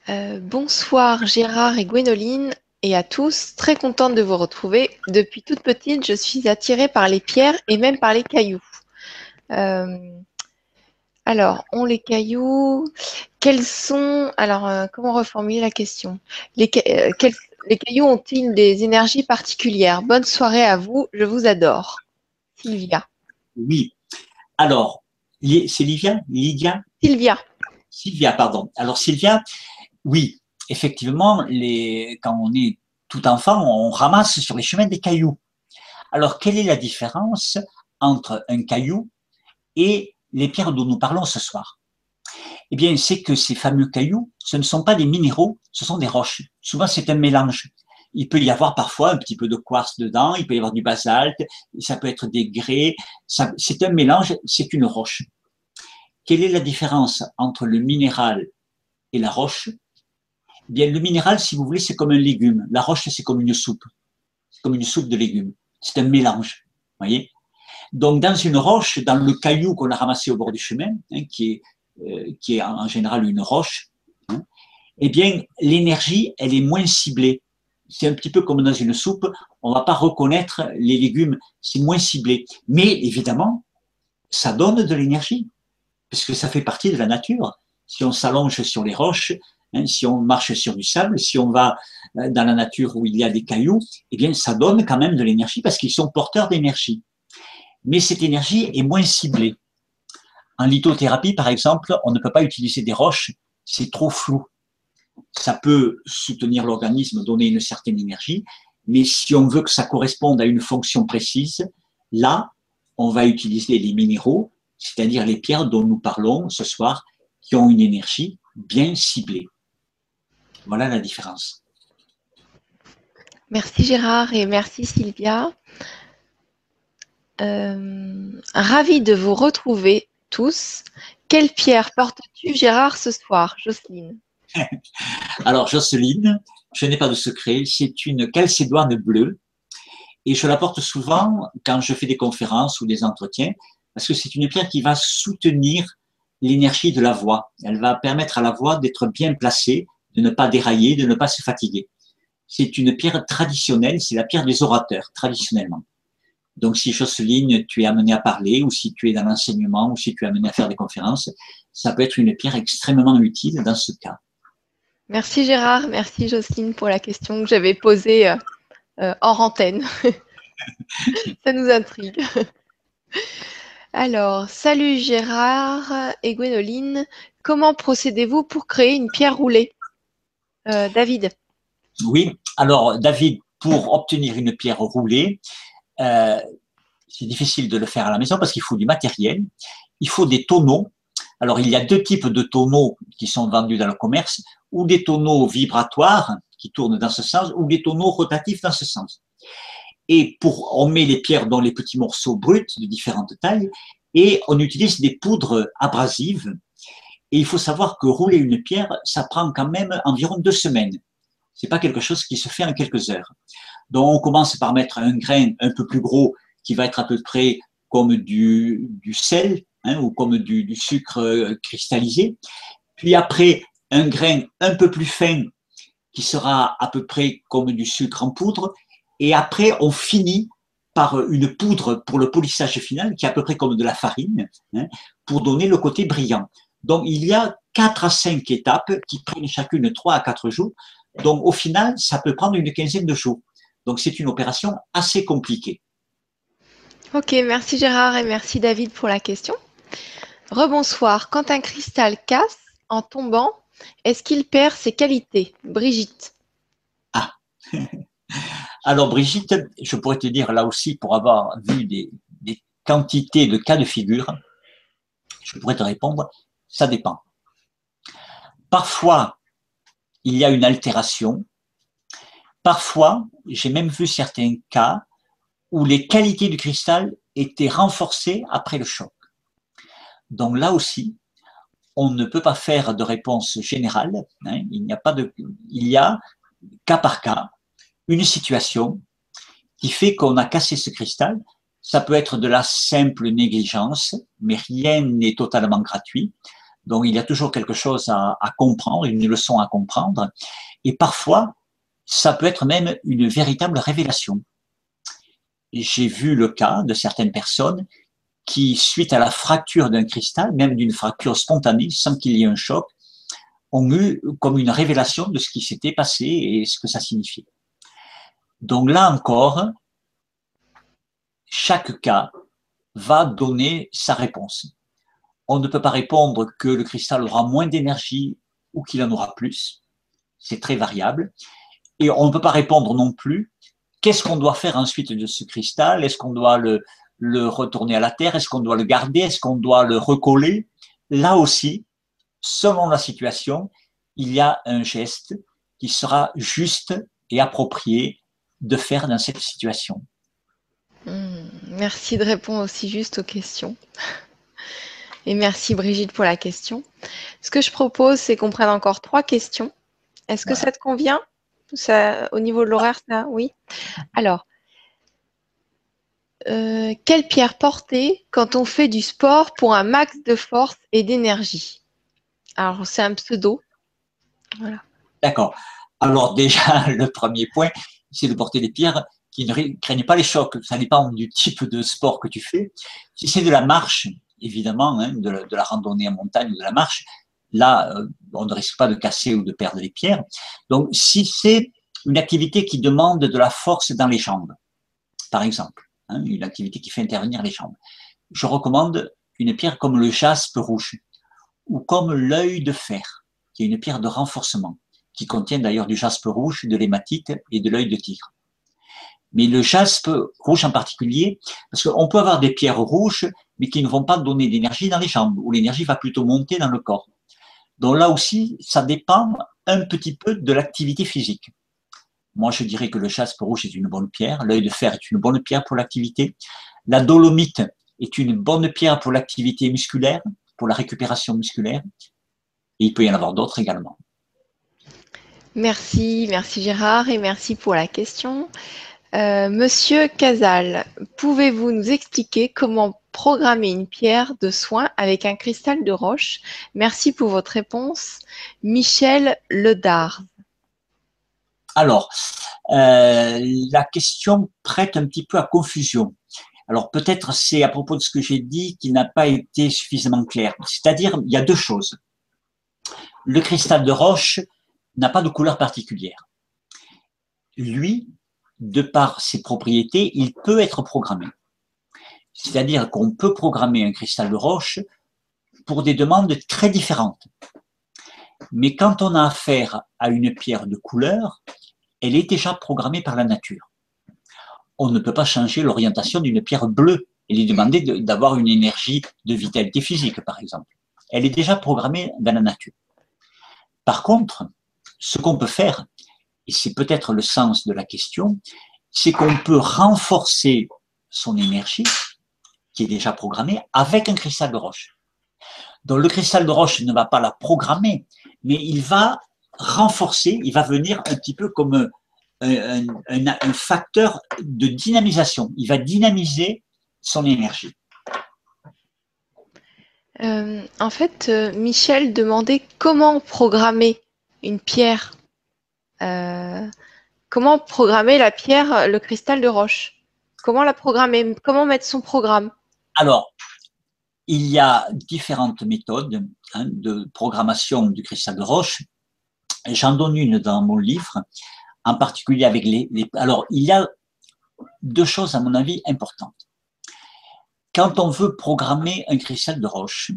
Euh, bonsoir Gérard et Gwénoline et à tous. Très contente de vous retrouver. Depuis toute petite, je suis attirée par les pierres et même par les cailloux. Euh, alors, on les cailloux. Quels sont. Alors, euh, comment reformuler la question? Les, les cailloux ont-ils des énergies particulières? Bonne soirée à vous, je vous adore. Sylvia. Oui. Alors, c'est Livia? Lydia? Sylvia. Sylvia, pardon. Alors, Sylvia, oui, effectivement, quand on est tout enfant, on ramasse sur les chemins des cailloux. Alors, quelle est la différence entre un caillou et les pierres dont nous parlons ce soir? Eh bien, c'est que ces fameux cailloux, ce ne sont pas des minéraux, ce sont des roches. Souvent, c'est un mélange. Il peut y avoir parfois un petit peu de quartz dedans, il peut y avoir du basalte, ça peut être des grès, c'est un mélange, c'est une roche. Quelle est la différence entre le minéral et la roche? Bien, le minéral, si vous voulez, c'est comme un légume. La roche, c'est comme une soupe. C'est comme une soupe de légumes. C'est un mélange. Voyez? Donc, dans une roche, dans le caillou qu'on a ramassé au bord du chemin, hein, qui, est, euh, qui est en général une roche, hein, eh bien, l'énergie, elle est moins ciblée. C'est un petit peu comme dans une soupe. On va pas reconnaître les légumes. C'est moins ciblé. Mais évidemment, ça donne de l'énergie puisque ça fait partie de la nature. Si on s'allonge sur les roches, hein, si on marche sur du sable, si on va euh, dans la nature où il y a des cailloux, eh bien, ça donne quand même de l'énergie parce qu'ils sont porteurs d'énergie. Mais cette énergie est moins ciblée. En lithothérapie, par exemple, on ne peut pas utiliser des roches, c'est trop flou. Ça peut soutenir l'organisme, donner une certaine énergie, mais si on veut que ça corresponde à une fonction précise, là, on va utiliser les minéraux c'est-à-dire les pierres dont nous parlons ce soir, qui ont une énergie bien ciblée. Voilà la différence. Merci Gérard et merci Sylvia. Euh, ravi de vous retrouver tous. Quelle pierre portes-tu Gérard ce soir, Jocelyne Alors Jocelyne, je n'ai pas de secret, c'est une calcédoine bleue et je la porte souvent quand je fais des conférences ou des entretiens parce que c'est une pierre qui va soutenir l'énergie de la voix. Elle va permettre à la voix d'être bien placée, de ne pas dérailler, de ne pas se fatiguer. C'est une pierre traditionnelle, c'est la pierre des orateurs, traditionnellement. Donc, si Jocelyne, tu es amené à parler, ou si tu es dans l'enseignement, ou si tu es amené à faire des conférences, ça peut être une pierre extrêmement utile dans ce cas. Merci Gérard, merci Jocelyne pour la question que j'avais posée euh, euh, hors antenne. ça nous intrigue. Alors, salut Gérard et Gwénoline. Comment procédez-vous pour créer une pierre roulée? Euh, David. Oui, alors David, pour obtenir une pierre roulée, euh, c'est difficile de le faire à la maison parce qu'il faut du matériel. Il faut des tonneaux. Alors, il y a deux types de tonneaux qui sont vendus dans le commerce, ou des tonneaux vibratoires qui tournent dans ce sens, ou des tonneaux rotatifs dans ce sens. Et pour, on met les pierres dans les petits morceaux bruts de différentes tailles et on utilise des poudres abrasives. Et il faut savoir que rouler une pierre, ça prend quand même environ deux semaines. C'est pas quelque chose qui se fait en quelques heures. Donc on commence par mettre un grain un peu plus gros qui va être à peu près comme du, sel hein, ou comme du, sucre cristallisé. Puis après un grain un peu plus fin qui sera à peu près comme du sucre en poudre et après, on finit par une poudre pour le polissage final, qui est à peu près comme de la farine, hein, pour donner le côté brillant. Donc, il y a quatre à cinq étapes qui prennent chacune trois à quatre jours. Donc, au final, ça peut prendre une quinzaine de jours. Donc, c'est une opération assez compliquée. Ok, merci Gérard et merci David pour la question. Rebonsoir. Quand un cristal casse en tombant, est-ce qu'il perd ses qualités? Brigitte. Ah Alors Brigitte, je pourrais te dire là aussi, pour avoir vu des, des quantités de cas de figure, je pourrais te répondre, ça dépend. Parfois, il y a une altération. Parfois, j'ai même vu certains cas où les qualités du cristal étaient renforcées après le choc. Donc là aussi, on ne peut pas faire de réponse générale. Hein. il n'y a pas de, il y a cas par cas une situation qui fait qu'on a cassé ce cristal. Ça peut être de la simple négligence, mais rien n'est totalement gratuit. Donc il y a toujours quelque chose à, comprendre, une leçon à comprendre. Et parfois, ça peut être même une véritable révélation. J'ai vu le cas de certaines personnes qui, suite à la fracture d'un cristal, même d'une fracture spontanée, sans qu'il y ait un choc, ont eu comme une révélation de ce qui s'était passé et ce que ça signifiait. Donc là encore, chaque cas va donner sa réponse. On ne peut pas répondre que le cristal aura moins d'énergie ou qu'il en aura plus. C'est très variable. Et on ne peut pas répondre non plus qu'est-ce qu'on doit faire ensuite de ce cristal? Est-ce qu'on doit le, retourner à la terre? Est-ce qu'on doit le garder? Est-ce qu'on doit le recoller? Là aussi, selon la situation, il y a un geste qui sera juste et approprié de faire dans cette situation. Hmm, merci de répondre aussi juste aux questions. Et merci Brigitte pour la question. Ce que je propose, c'est qu'on prenne encore trois questions. Est-ce que ça te convient? Ça, Au niveau de l'horaire, ça Oui? Alors, euh, quelle pierre porter quand on fait du sport pour un max de force et d'énergie? Alors, c'est un pseudo. Voilà. D'accord. Alors, déjà, le premier point, c'est de porter des pierres qui ne craignent pas les chocs. Ça dépend du type de sport que tu fais. Si c'est de la marche, évidemment, hein, de, la, randonnée en montagne ou de la marche, là, euh, on ne risque pas de casser ou de perdre les pierres. Donc, si c'est une activité qui demande de la force dans les jambes, par exemple, hein, une activité qui fait intervenir les jambes, je recommande une pierre comme le jaspe rouge ou comme l'œil de fer, qui est une pierre de renforcement, qui contient d'ailleurs du jaspe rouge, de l'hématite et de l'œil de tigre. Mais le jaspe rouge en particulier, parce qu'on peut avoir des pierres rouges, mais qui ne vont pas donner d'énergie dans les jambes, où l'énergie va plutôt monter dans le corps. Donc là aussi, ça dépend un petit peu de l'activité physique. Moi, je dirais que le jaspe rouge est une bonne pierre, l'œil de fer est une bonne pierre pour l'activité, la dolomite est une bonne pierre pour l'activité musculaire, pour la récupération musculaire, et il peut y en avoir d'autres également. Merci, merci Gérard et merci pour la question. Euh, Monsieur Casal, pouvez-vous nous expliquer comment programmer une pierre de soin avec un cristal de roche? Merci pour votre réponse. Michel Ledard. Alors, euh, la question prête un petit peu à confusion. Alors peut-être c'est à propos de ce que j'ai dit qui n'a pas été suffisamment clair. C'est-à-dire, il y a deux choses. Le cristal de roche n'a pas de couleur particulière. Lui, de par ses propriétés, il peut être programmé. C'est-à-dire qu'on peut programmer un cristal de roche pour des demandes très différentes. Mais quand on a affaire à une pierre de couleur, elle est déjà programmée par la nature. On ne peut pas changer l'orientation d'une pierre bleue et lui demander d'avoir une énergie de vitalité physique, par exemple. Elle est déjà programmée dans la nature. Par contre, ce qu'on peut faire, et c'est peut-être le sens de la question, c'est qu'on peut renforcer son énergie, qui est déjà programmée, avec un cristal de roche. Donc le cristal de roche ne va pas la programmer, mais il va renforcer, il va venir un petit peu comme un, facteur de dynamisation. Il va dynamiser son énergie. Euh, en fait, euh, Michel demandait comment programmer une pierre. Euh, comment programmer la pierre, le cristal de roche? Comment la programmer? Comment mettre son programme? Alors, il y a différentes méthodes hein, de programmation du cristal de roche. J'en donne une dans mon livre, en particulier avec les, les, Alors, il y a deux choses, à mon avis, importantes. Quand on veut programmer un cristal de roche,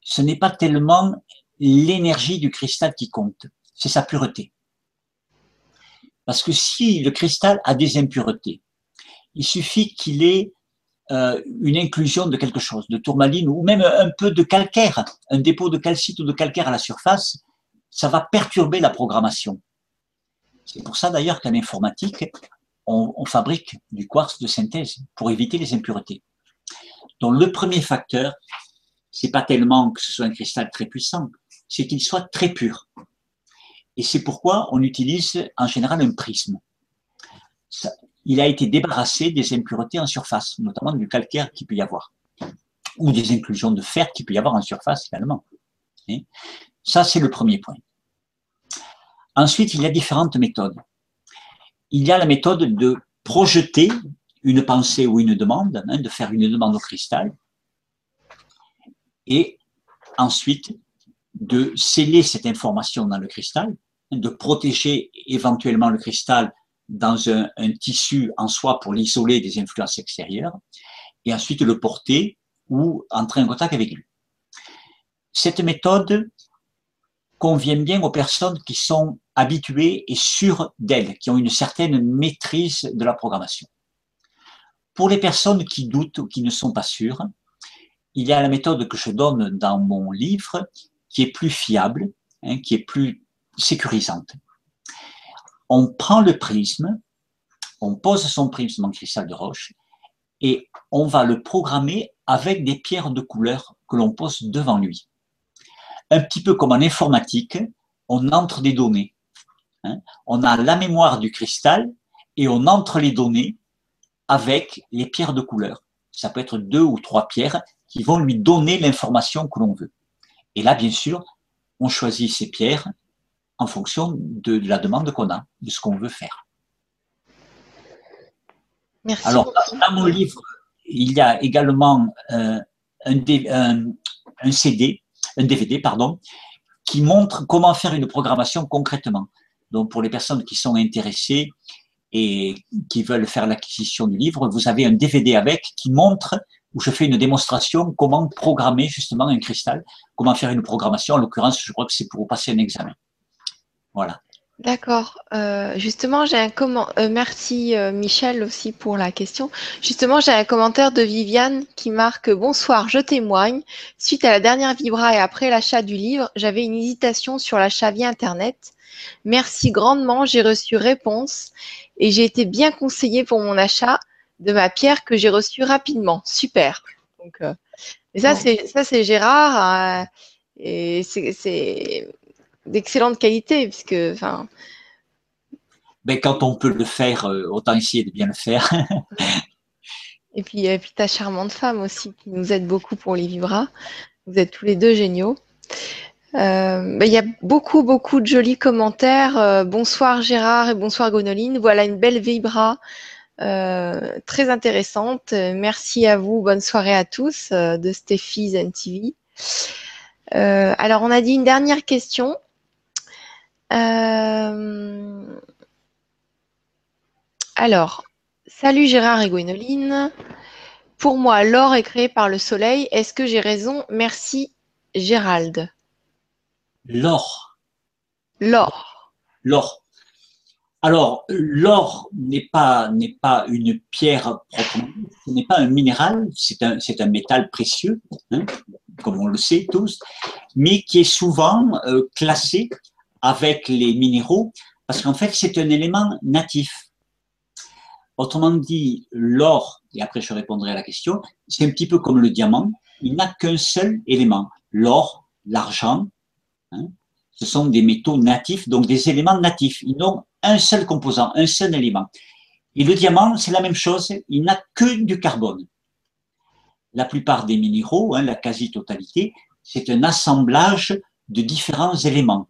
ce n'est pas tellement l'énergie du cristal qui compte, c'est sa pureté. Parce que si le cristal a des impuretés, il suffit qu'il ait euh, une inclusion de quelque chose, de tourmaline ou même un peu de calcaire, un dépôt de calcite ou de calcaire à la surface, ça va perturber la programmation. C'est pour ça d'ailleurs qu'en informatique, on, on, fabrique du quartz de synthèse pour éviter les impuretés. Donc le premier facteur, c'est pas tellement que ce soit un cristal très puissant, c'est qu'il soit très pur. Et c'est pourquoi on utilise en général un prisme. il a été débarrassé des impuretés en surface, notamment du calcaire qu'il peut y avoir, ou des inclusions de fer qu'il peut y avoir en surface également. ça, c'est le premier point. Ensuite, il y a différentes méthodes. Il y a la méthode de projeter une pensée ou une demande, hein, de faire une demande au cristal, et ensuite de sceller cette information dans le cristal, de protéger éventuellement le cristal dans un, tissu en soi pour l'isoler des influences extérieures, et ensuite le porter ou entrer en contact avec lui. Cette méthode convient bien aux personnes qui sont habituées et sûres d'elles, qui ont une certaine maîtrise de la programmation. Pour les personnes qui doutent ou qui ne sont pas sûres, il y a la méthode que je donne dans mon livre qui est plus fiable, hein, qui est plus sécurisante. On prend le prisme, on pose son prisme en cristal de roche et on va le programmer avec des pierres de couleur que l'on pose devant lui. Un petit peu comme en informatique, on entre des données. Hein. On a la mémoire du cristal et on entre les données avec les pierres de couleur. Ça peut être deux ou trois pierres qui vont lui donner l'information que l'on veut. Et là, bien sûr, on choisit ces pierres en fonction de la demande qu'on a, de ce qu'on veut faire. Merci. Alors, dans mon livre, il y a également euh, un, un, CD, un DVD, pardon, qui montre comment faire une programmation concrètement. Donc, pour les personnes qui sont intéressées, et qui veulent faire l'acquisition du livre, vous avez un DVD avec qui montre où je fais une démonstration comment programmer justement un cristal, comment faire une programmation. En l'occurrence, je crois que c'est pour passer un examen. Voilà. D'accord. Euh, justement, j'ai un comment. Euh, merci euh, Michel aussi pour la question. Justement, j'ai un commentaire de Viviane qui marque Bonsoir, je témoigne. Suite à la dernière Vibra et après l'achat du livre, j'avais une hésitation sur l'achat via Internet. Merci grandement, j'ai reçu réponse et j'ai été bien conseillée pour mon achat de ma pierre que j'ai reçue rapidement. Super. Donc, euh, ça, c'est ça, c'est Gérard. Euh, et c'est d'excellente qualité, puisque, enfin. Ben, quand on peut le faire, euh, autant essayer de bien le faire. et puis, et puis ta charmante femme aussi, qui nous aide beaucoup pour les vibras. Vous êtes tous les deux géniaux. Euh, bah, il y a beaucoup, beaucoup de jolis commentaires. Euh, bonsoir Gérard et bonsoir Gonoline. Voilà une belle vibra euh, très intéressante. Merci à vous. Bonne soirée à tous de Steffi Zen TV. alors, on a dit une dernière question. alors, salut Gérard et Gwénoline. Pour moi, l'or est créé par le soleil. Est-ce que j'ai raison? Merci Gérald. L'or. L'or. L'or. Alors, l'or n'est pas, n'est pas une pierre proprement, ce n'est pas un minéral, c'est un, c'est un métal précieux, hein, comme on le sait tous, mais qui est souvent euh, classé avec les minéraux, parce qu'en fait, c'est un élément natif. Autrement dit, l'or, et après je répondrai à la question, c'est un petit peu comme le diamant, il n'a qu'un seul élément, l'or, l'argent, Hein. Ce sont des métaux natifs, donc des éléments natifs. Ils n'ont un seul composant, un seul élément. Et le diamant, c'est la même chose, il n'a que du carbone. La plupart des minéraux, hein, la quasi-totalité, c'est un assemblage de différents éléments.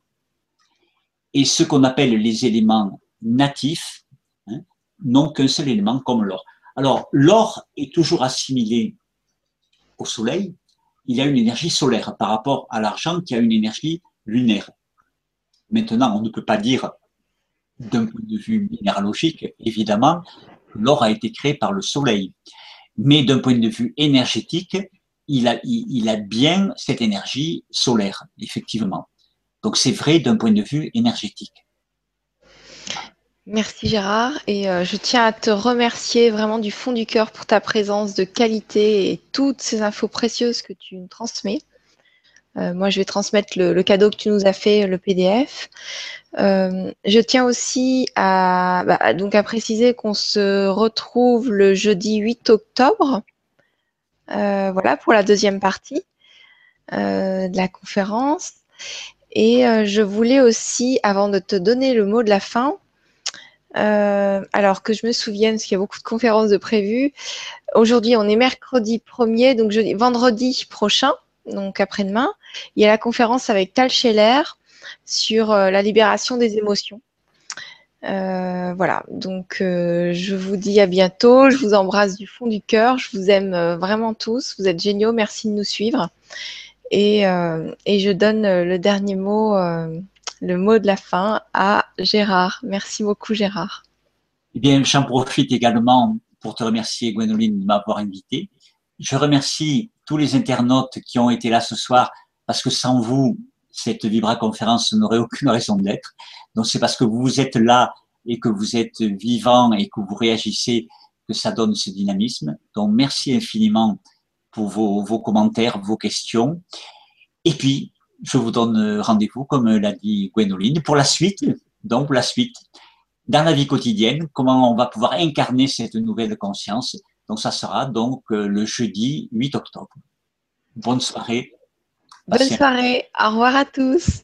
Et ce qu'on appelle les éléments natifs hein, n'ont qu'un seul élément comme l'or. Alors, l'or est toujours assimilé au soleil. Il a une énergie solaire par rapport à l'argent qui a une énergie lunaire. Maintenant, on ne peut pas dire, d'un point de vue minéralogique, évidemment, l'or a été créé par le Soleil. Mais d'un point de vue énergétique, il a, bien cette énergie solaire, effectivement. Donc c'est vrai d'un point de vue énergétique. Merci Gérard et euh, je tiens à te remercier vraiment du fond du cœur pour ta présence de qualité et toutes ces infos précieuses que tu nous transmets. Euh, moi, je vais transmettre le, cadeau que tu nous as fait, le PDF. Euh, je tiens aussi à, bah, donc à préciser qu'on se retrouve le jeudi 8 octobre, voilà pour la deuxième partie de la conférence. Et je voulais aussi, avant de te donner le mot de la fin, euh, alors que je me souvienne, parce qu'il y a beaucoup de conférences de prévues. Aujourd'hui, on est mercredi 1er, donc jeudi, vendredi prochain, donc après-demain, il y a la conférence avec Tal Scheller sur euh, la libération des émotions. Euh, voilà, donc je vous dis à bientôt, je vous embrasse du fond du cœur, je vous aime vraiment tous, vous êtes géniaux, merci de nous suivre. Et, et je donne le dernier mot le mot de la fin à Gérard. Merci beaucoup, Gérard. Eh bien, j'en profite également pour te remercier, Gwénoline, de m'avoir invité. Je remercie tous les internautes qui ont été là ce soir, parce que sans vous, cette Vibra conférence n'aurait aucune raison d'être. Donc, c'est parce que vous êtes là et que vous êtes vivant et que vous réagissez que ça donne ce dynamisme. Donc, merci infiniment pour vos, commentaires, vos questions. Et puis, je vous donne rendez-vous, comme l'a dit Gwénoline, pour la suite, donc la suite, dans la vie quotidienne, comment on va pouvoir incarner cette nouvelle conscience. Donc ça sera donc euh, le jeudi 8 octobre. Bonne soirée. Bonne soirée. Au revoir à tous.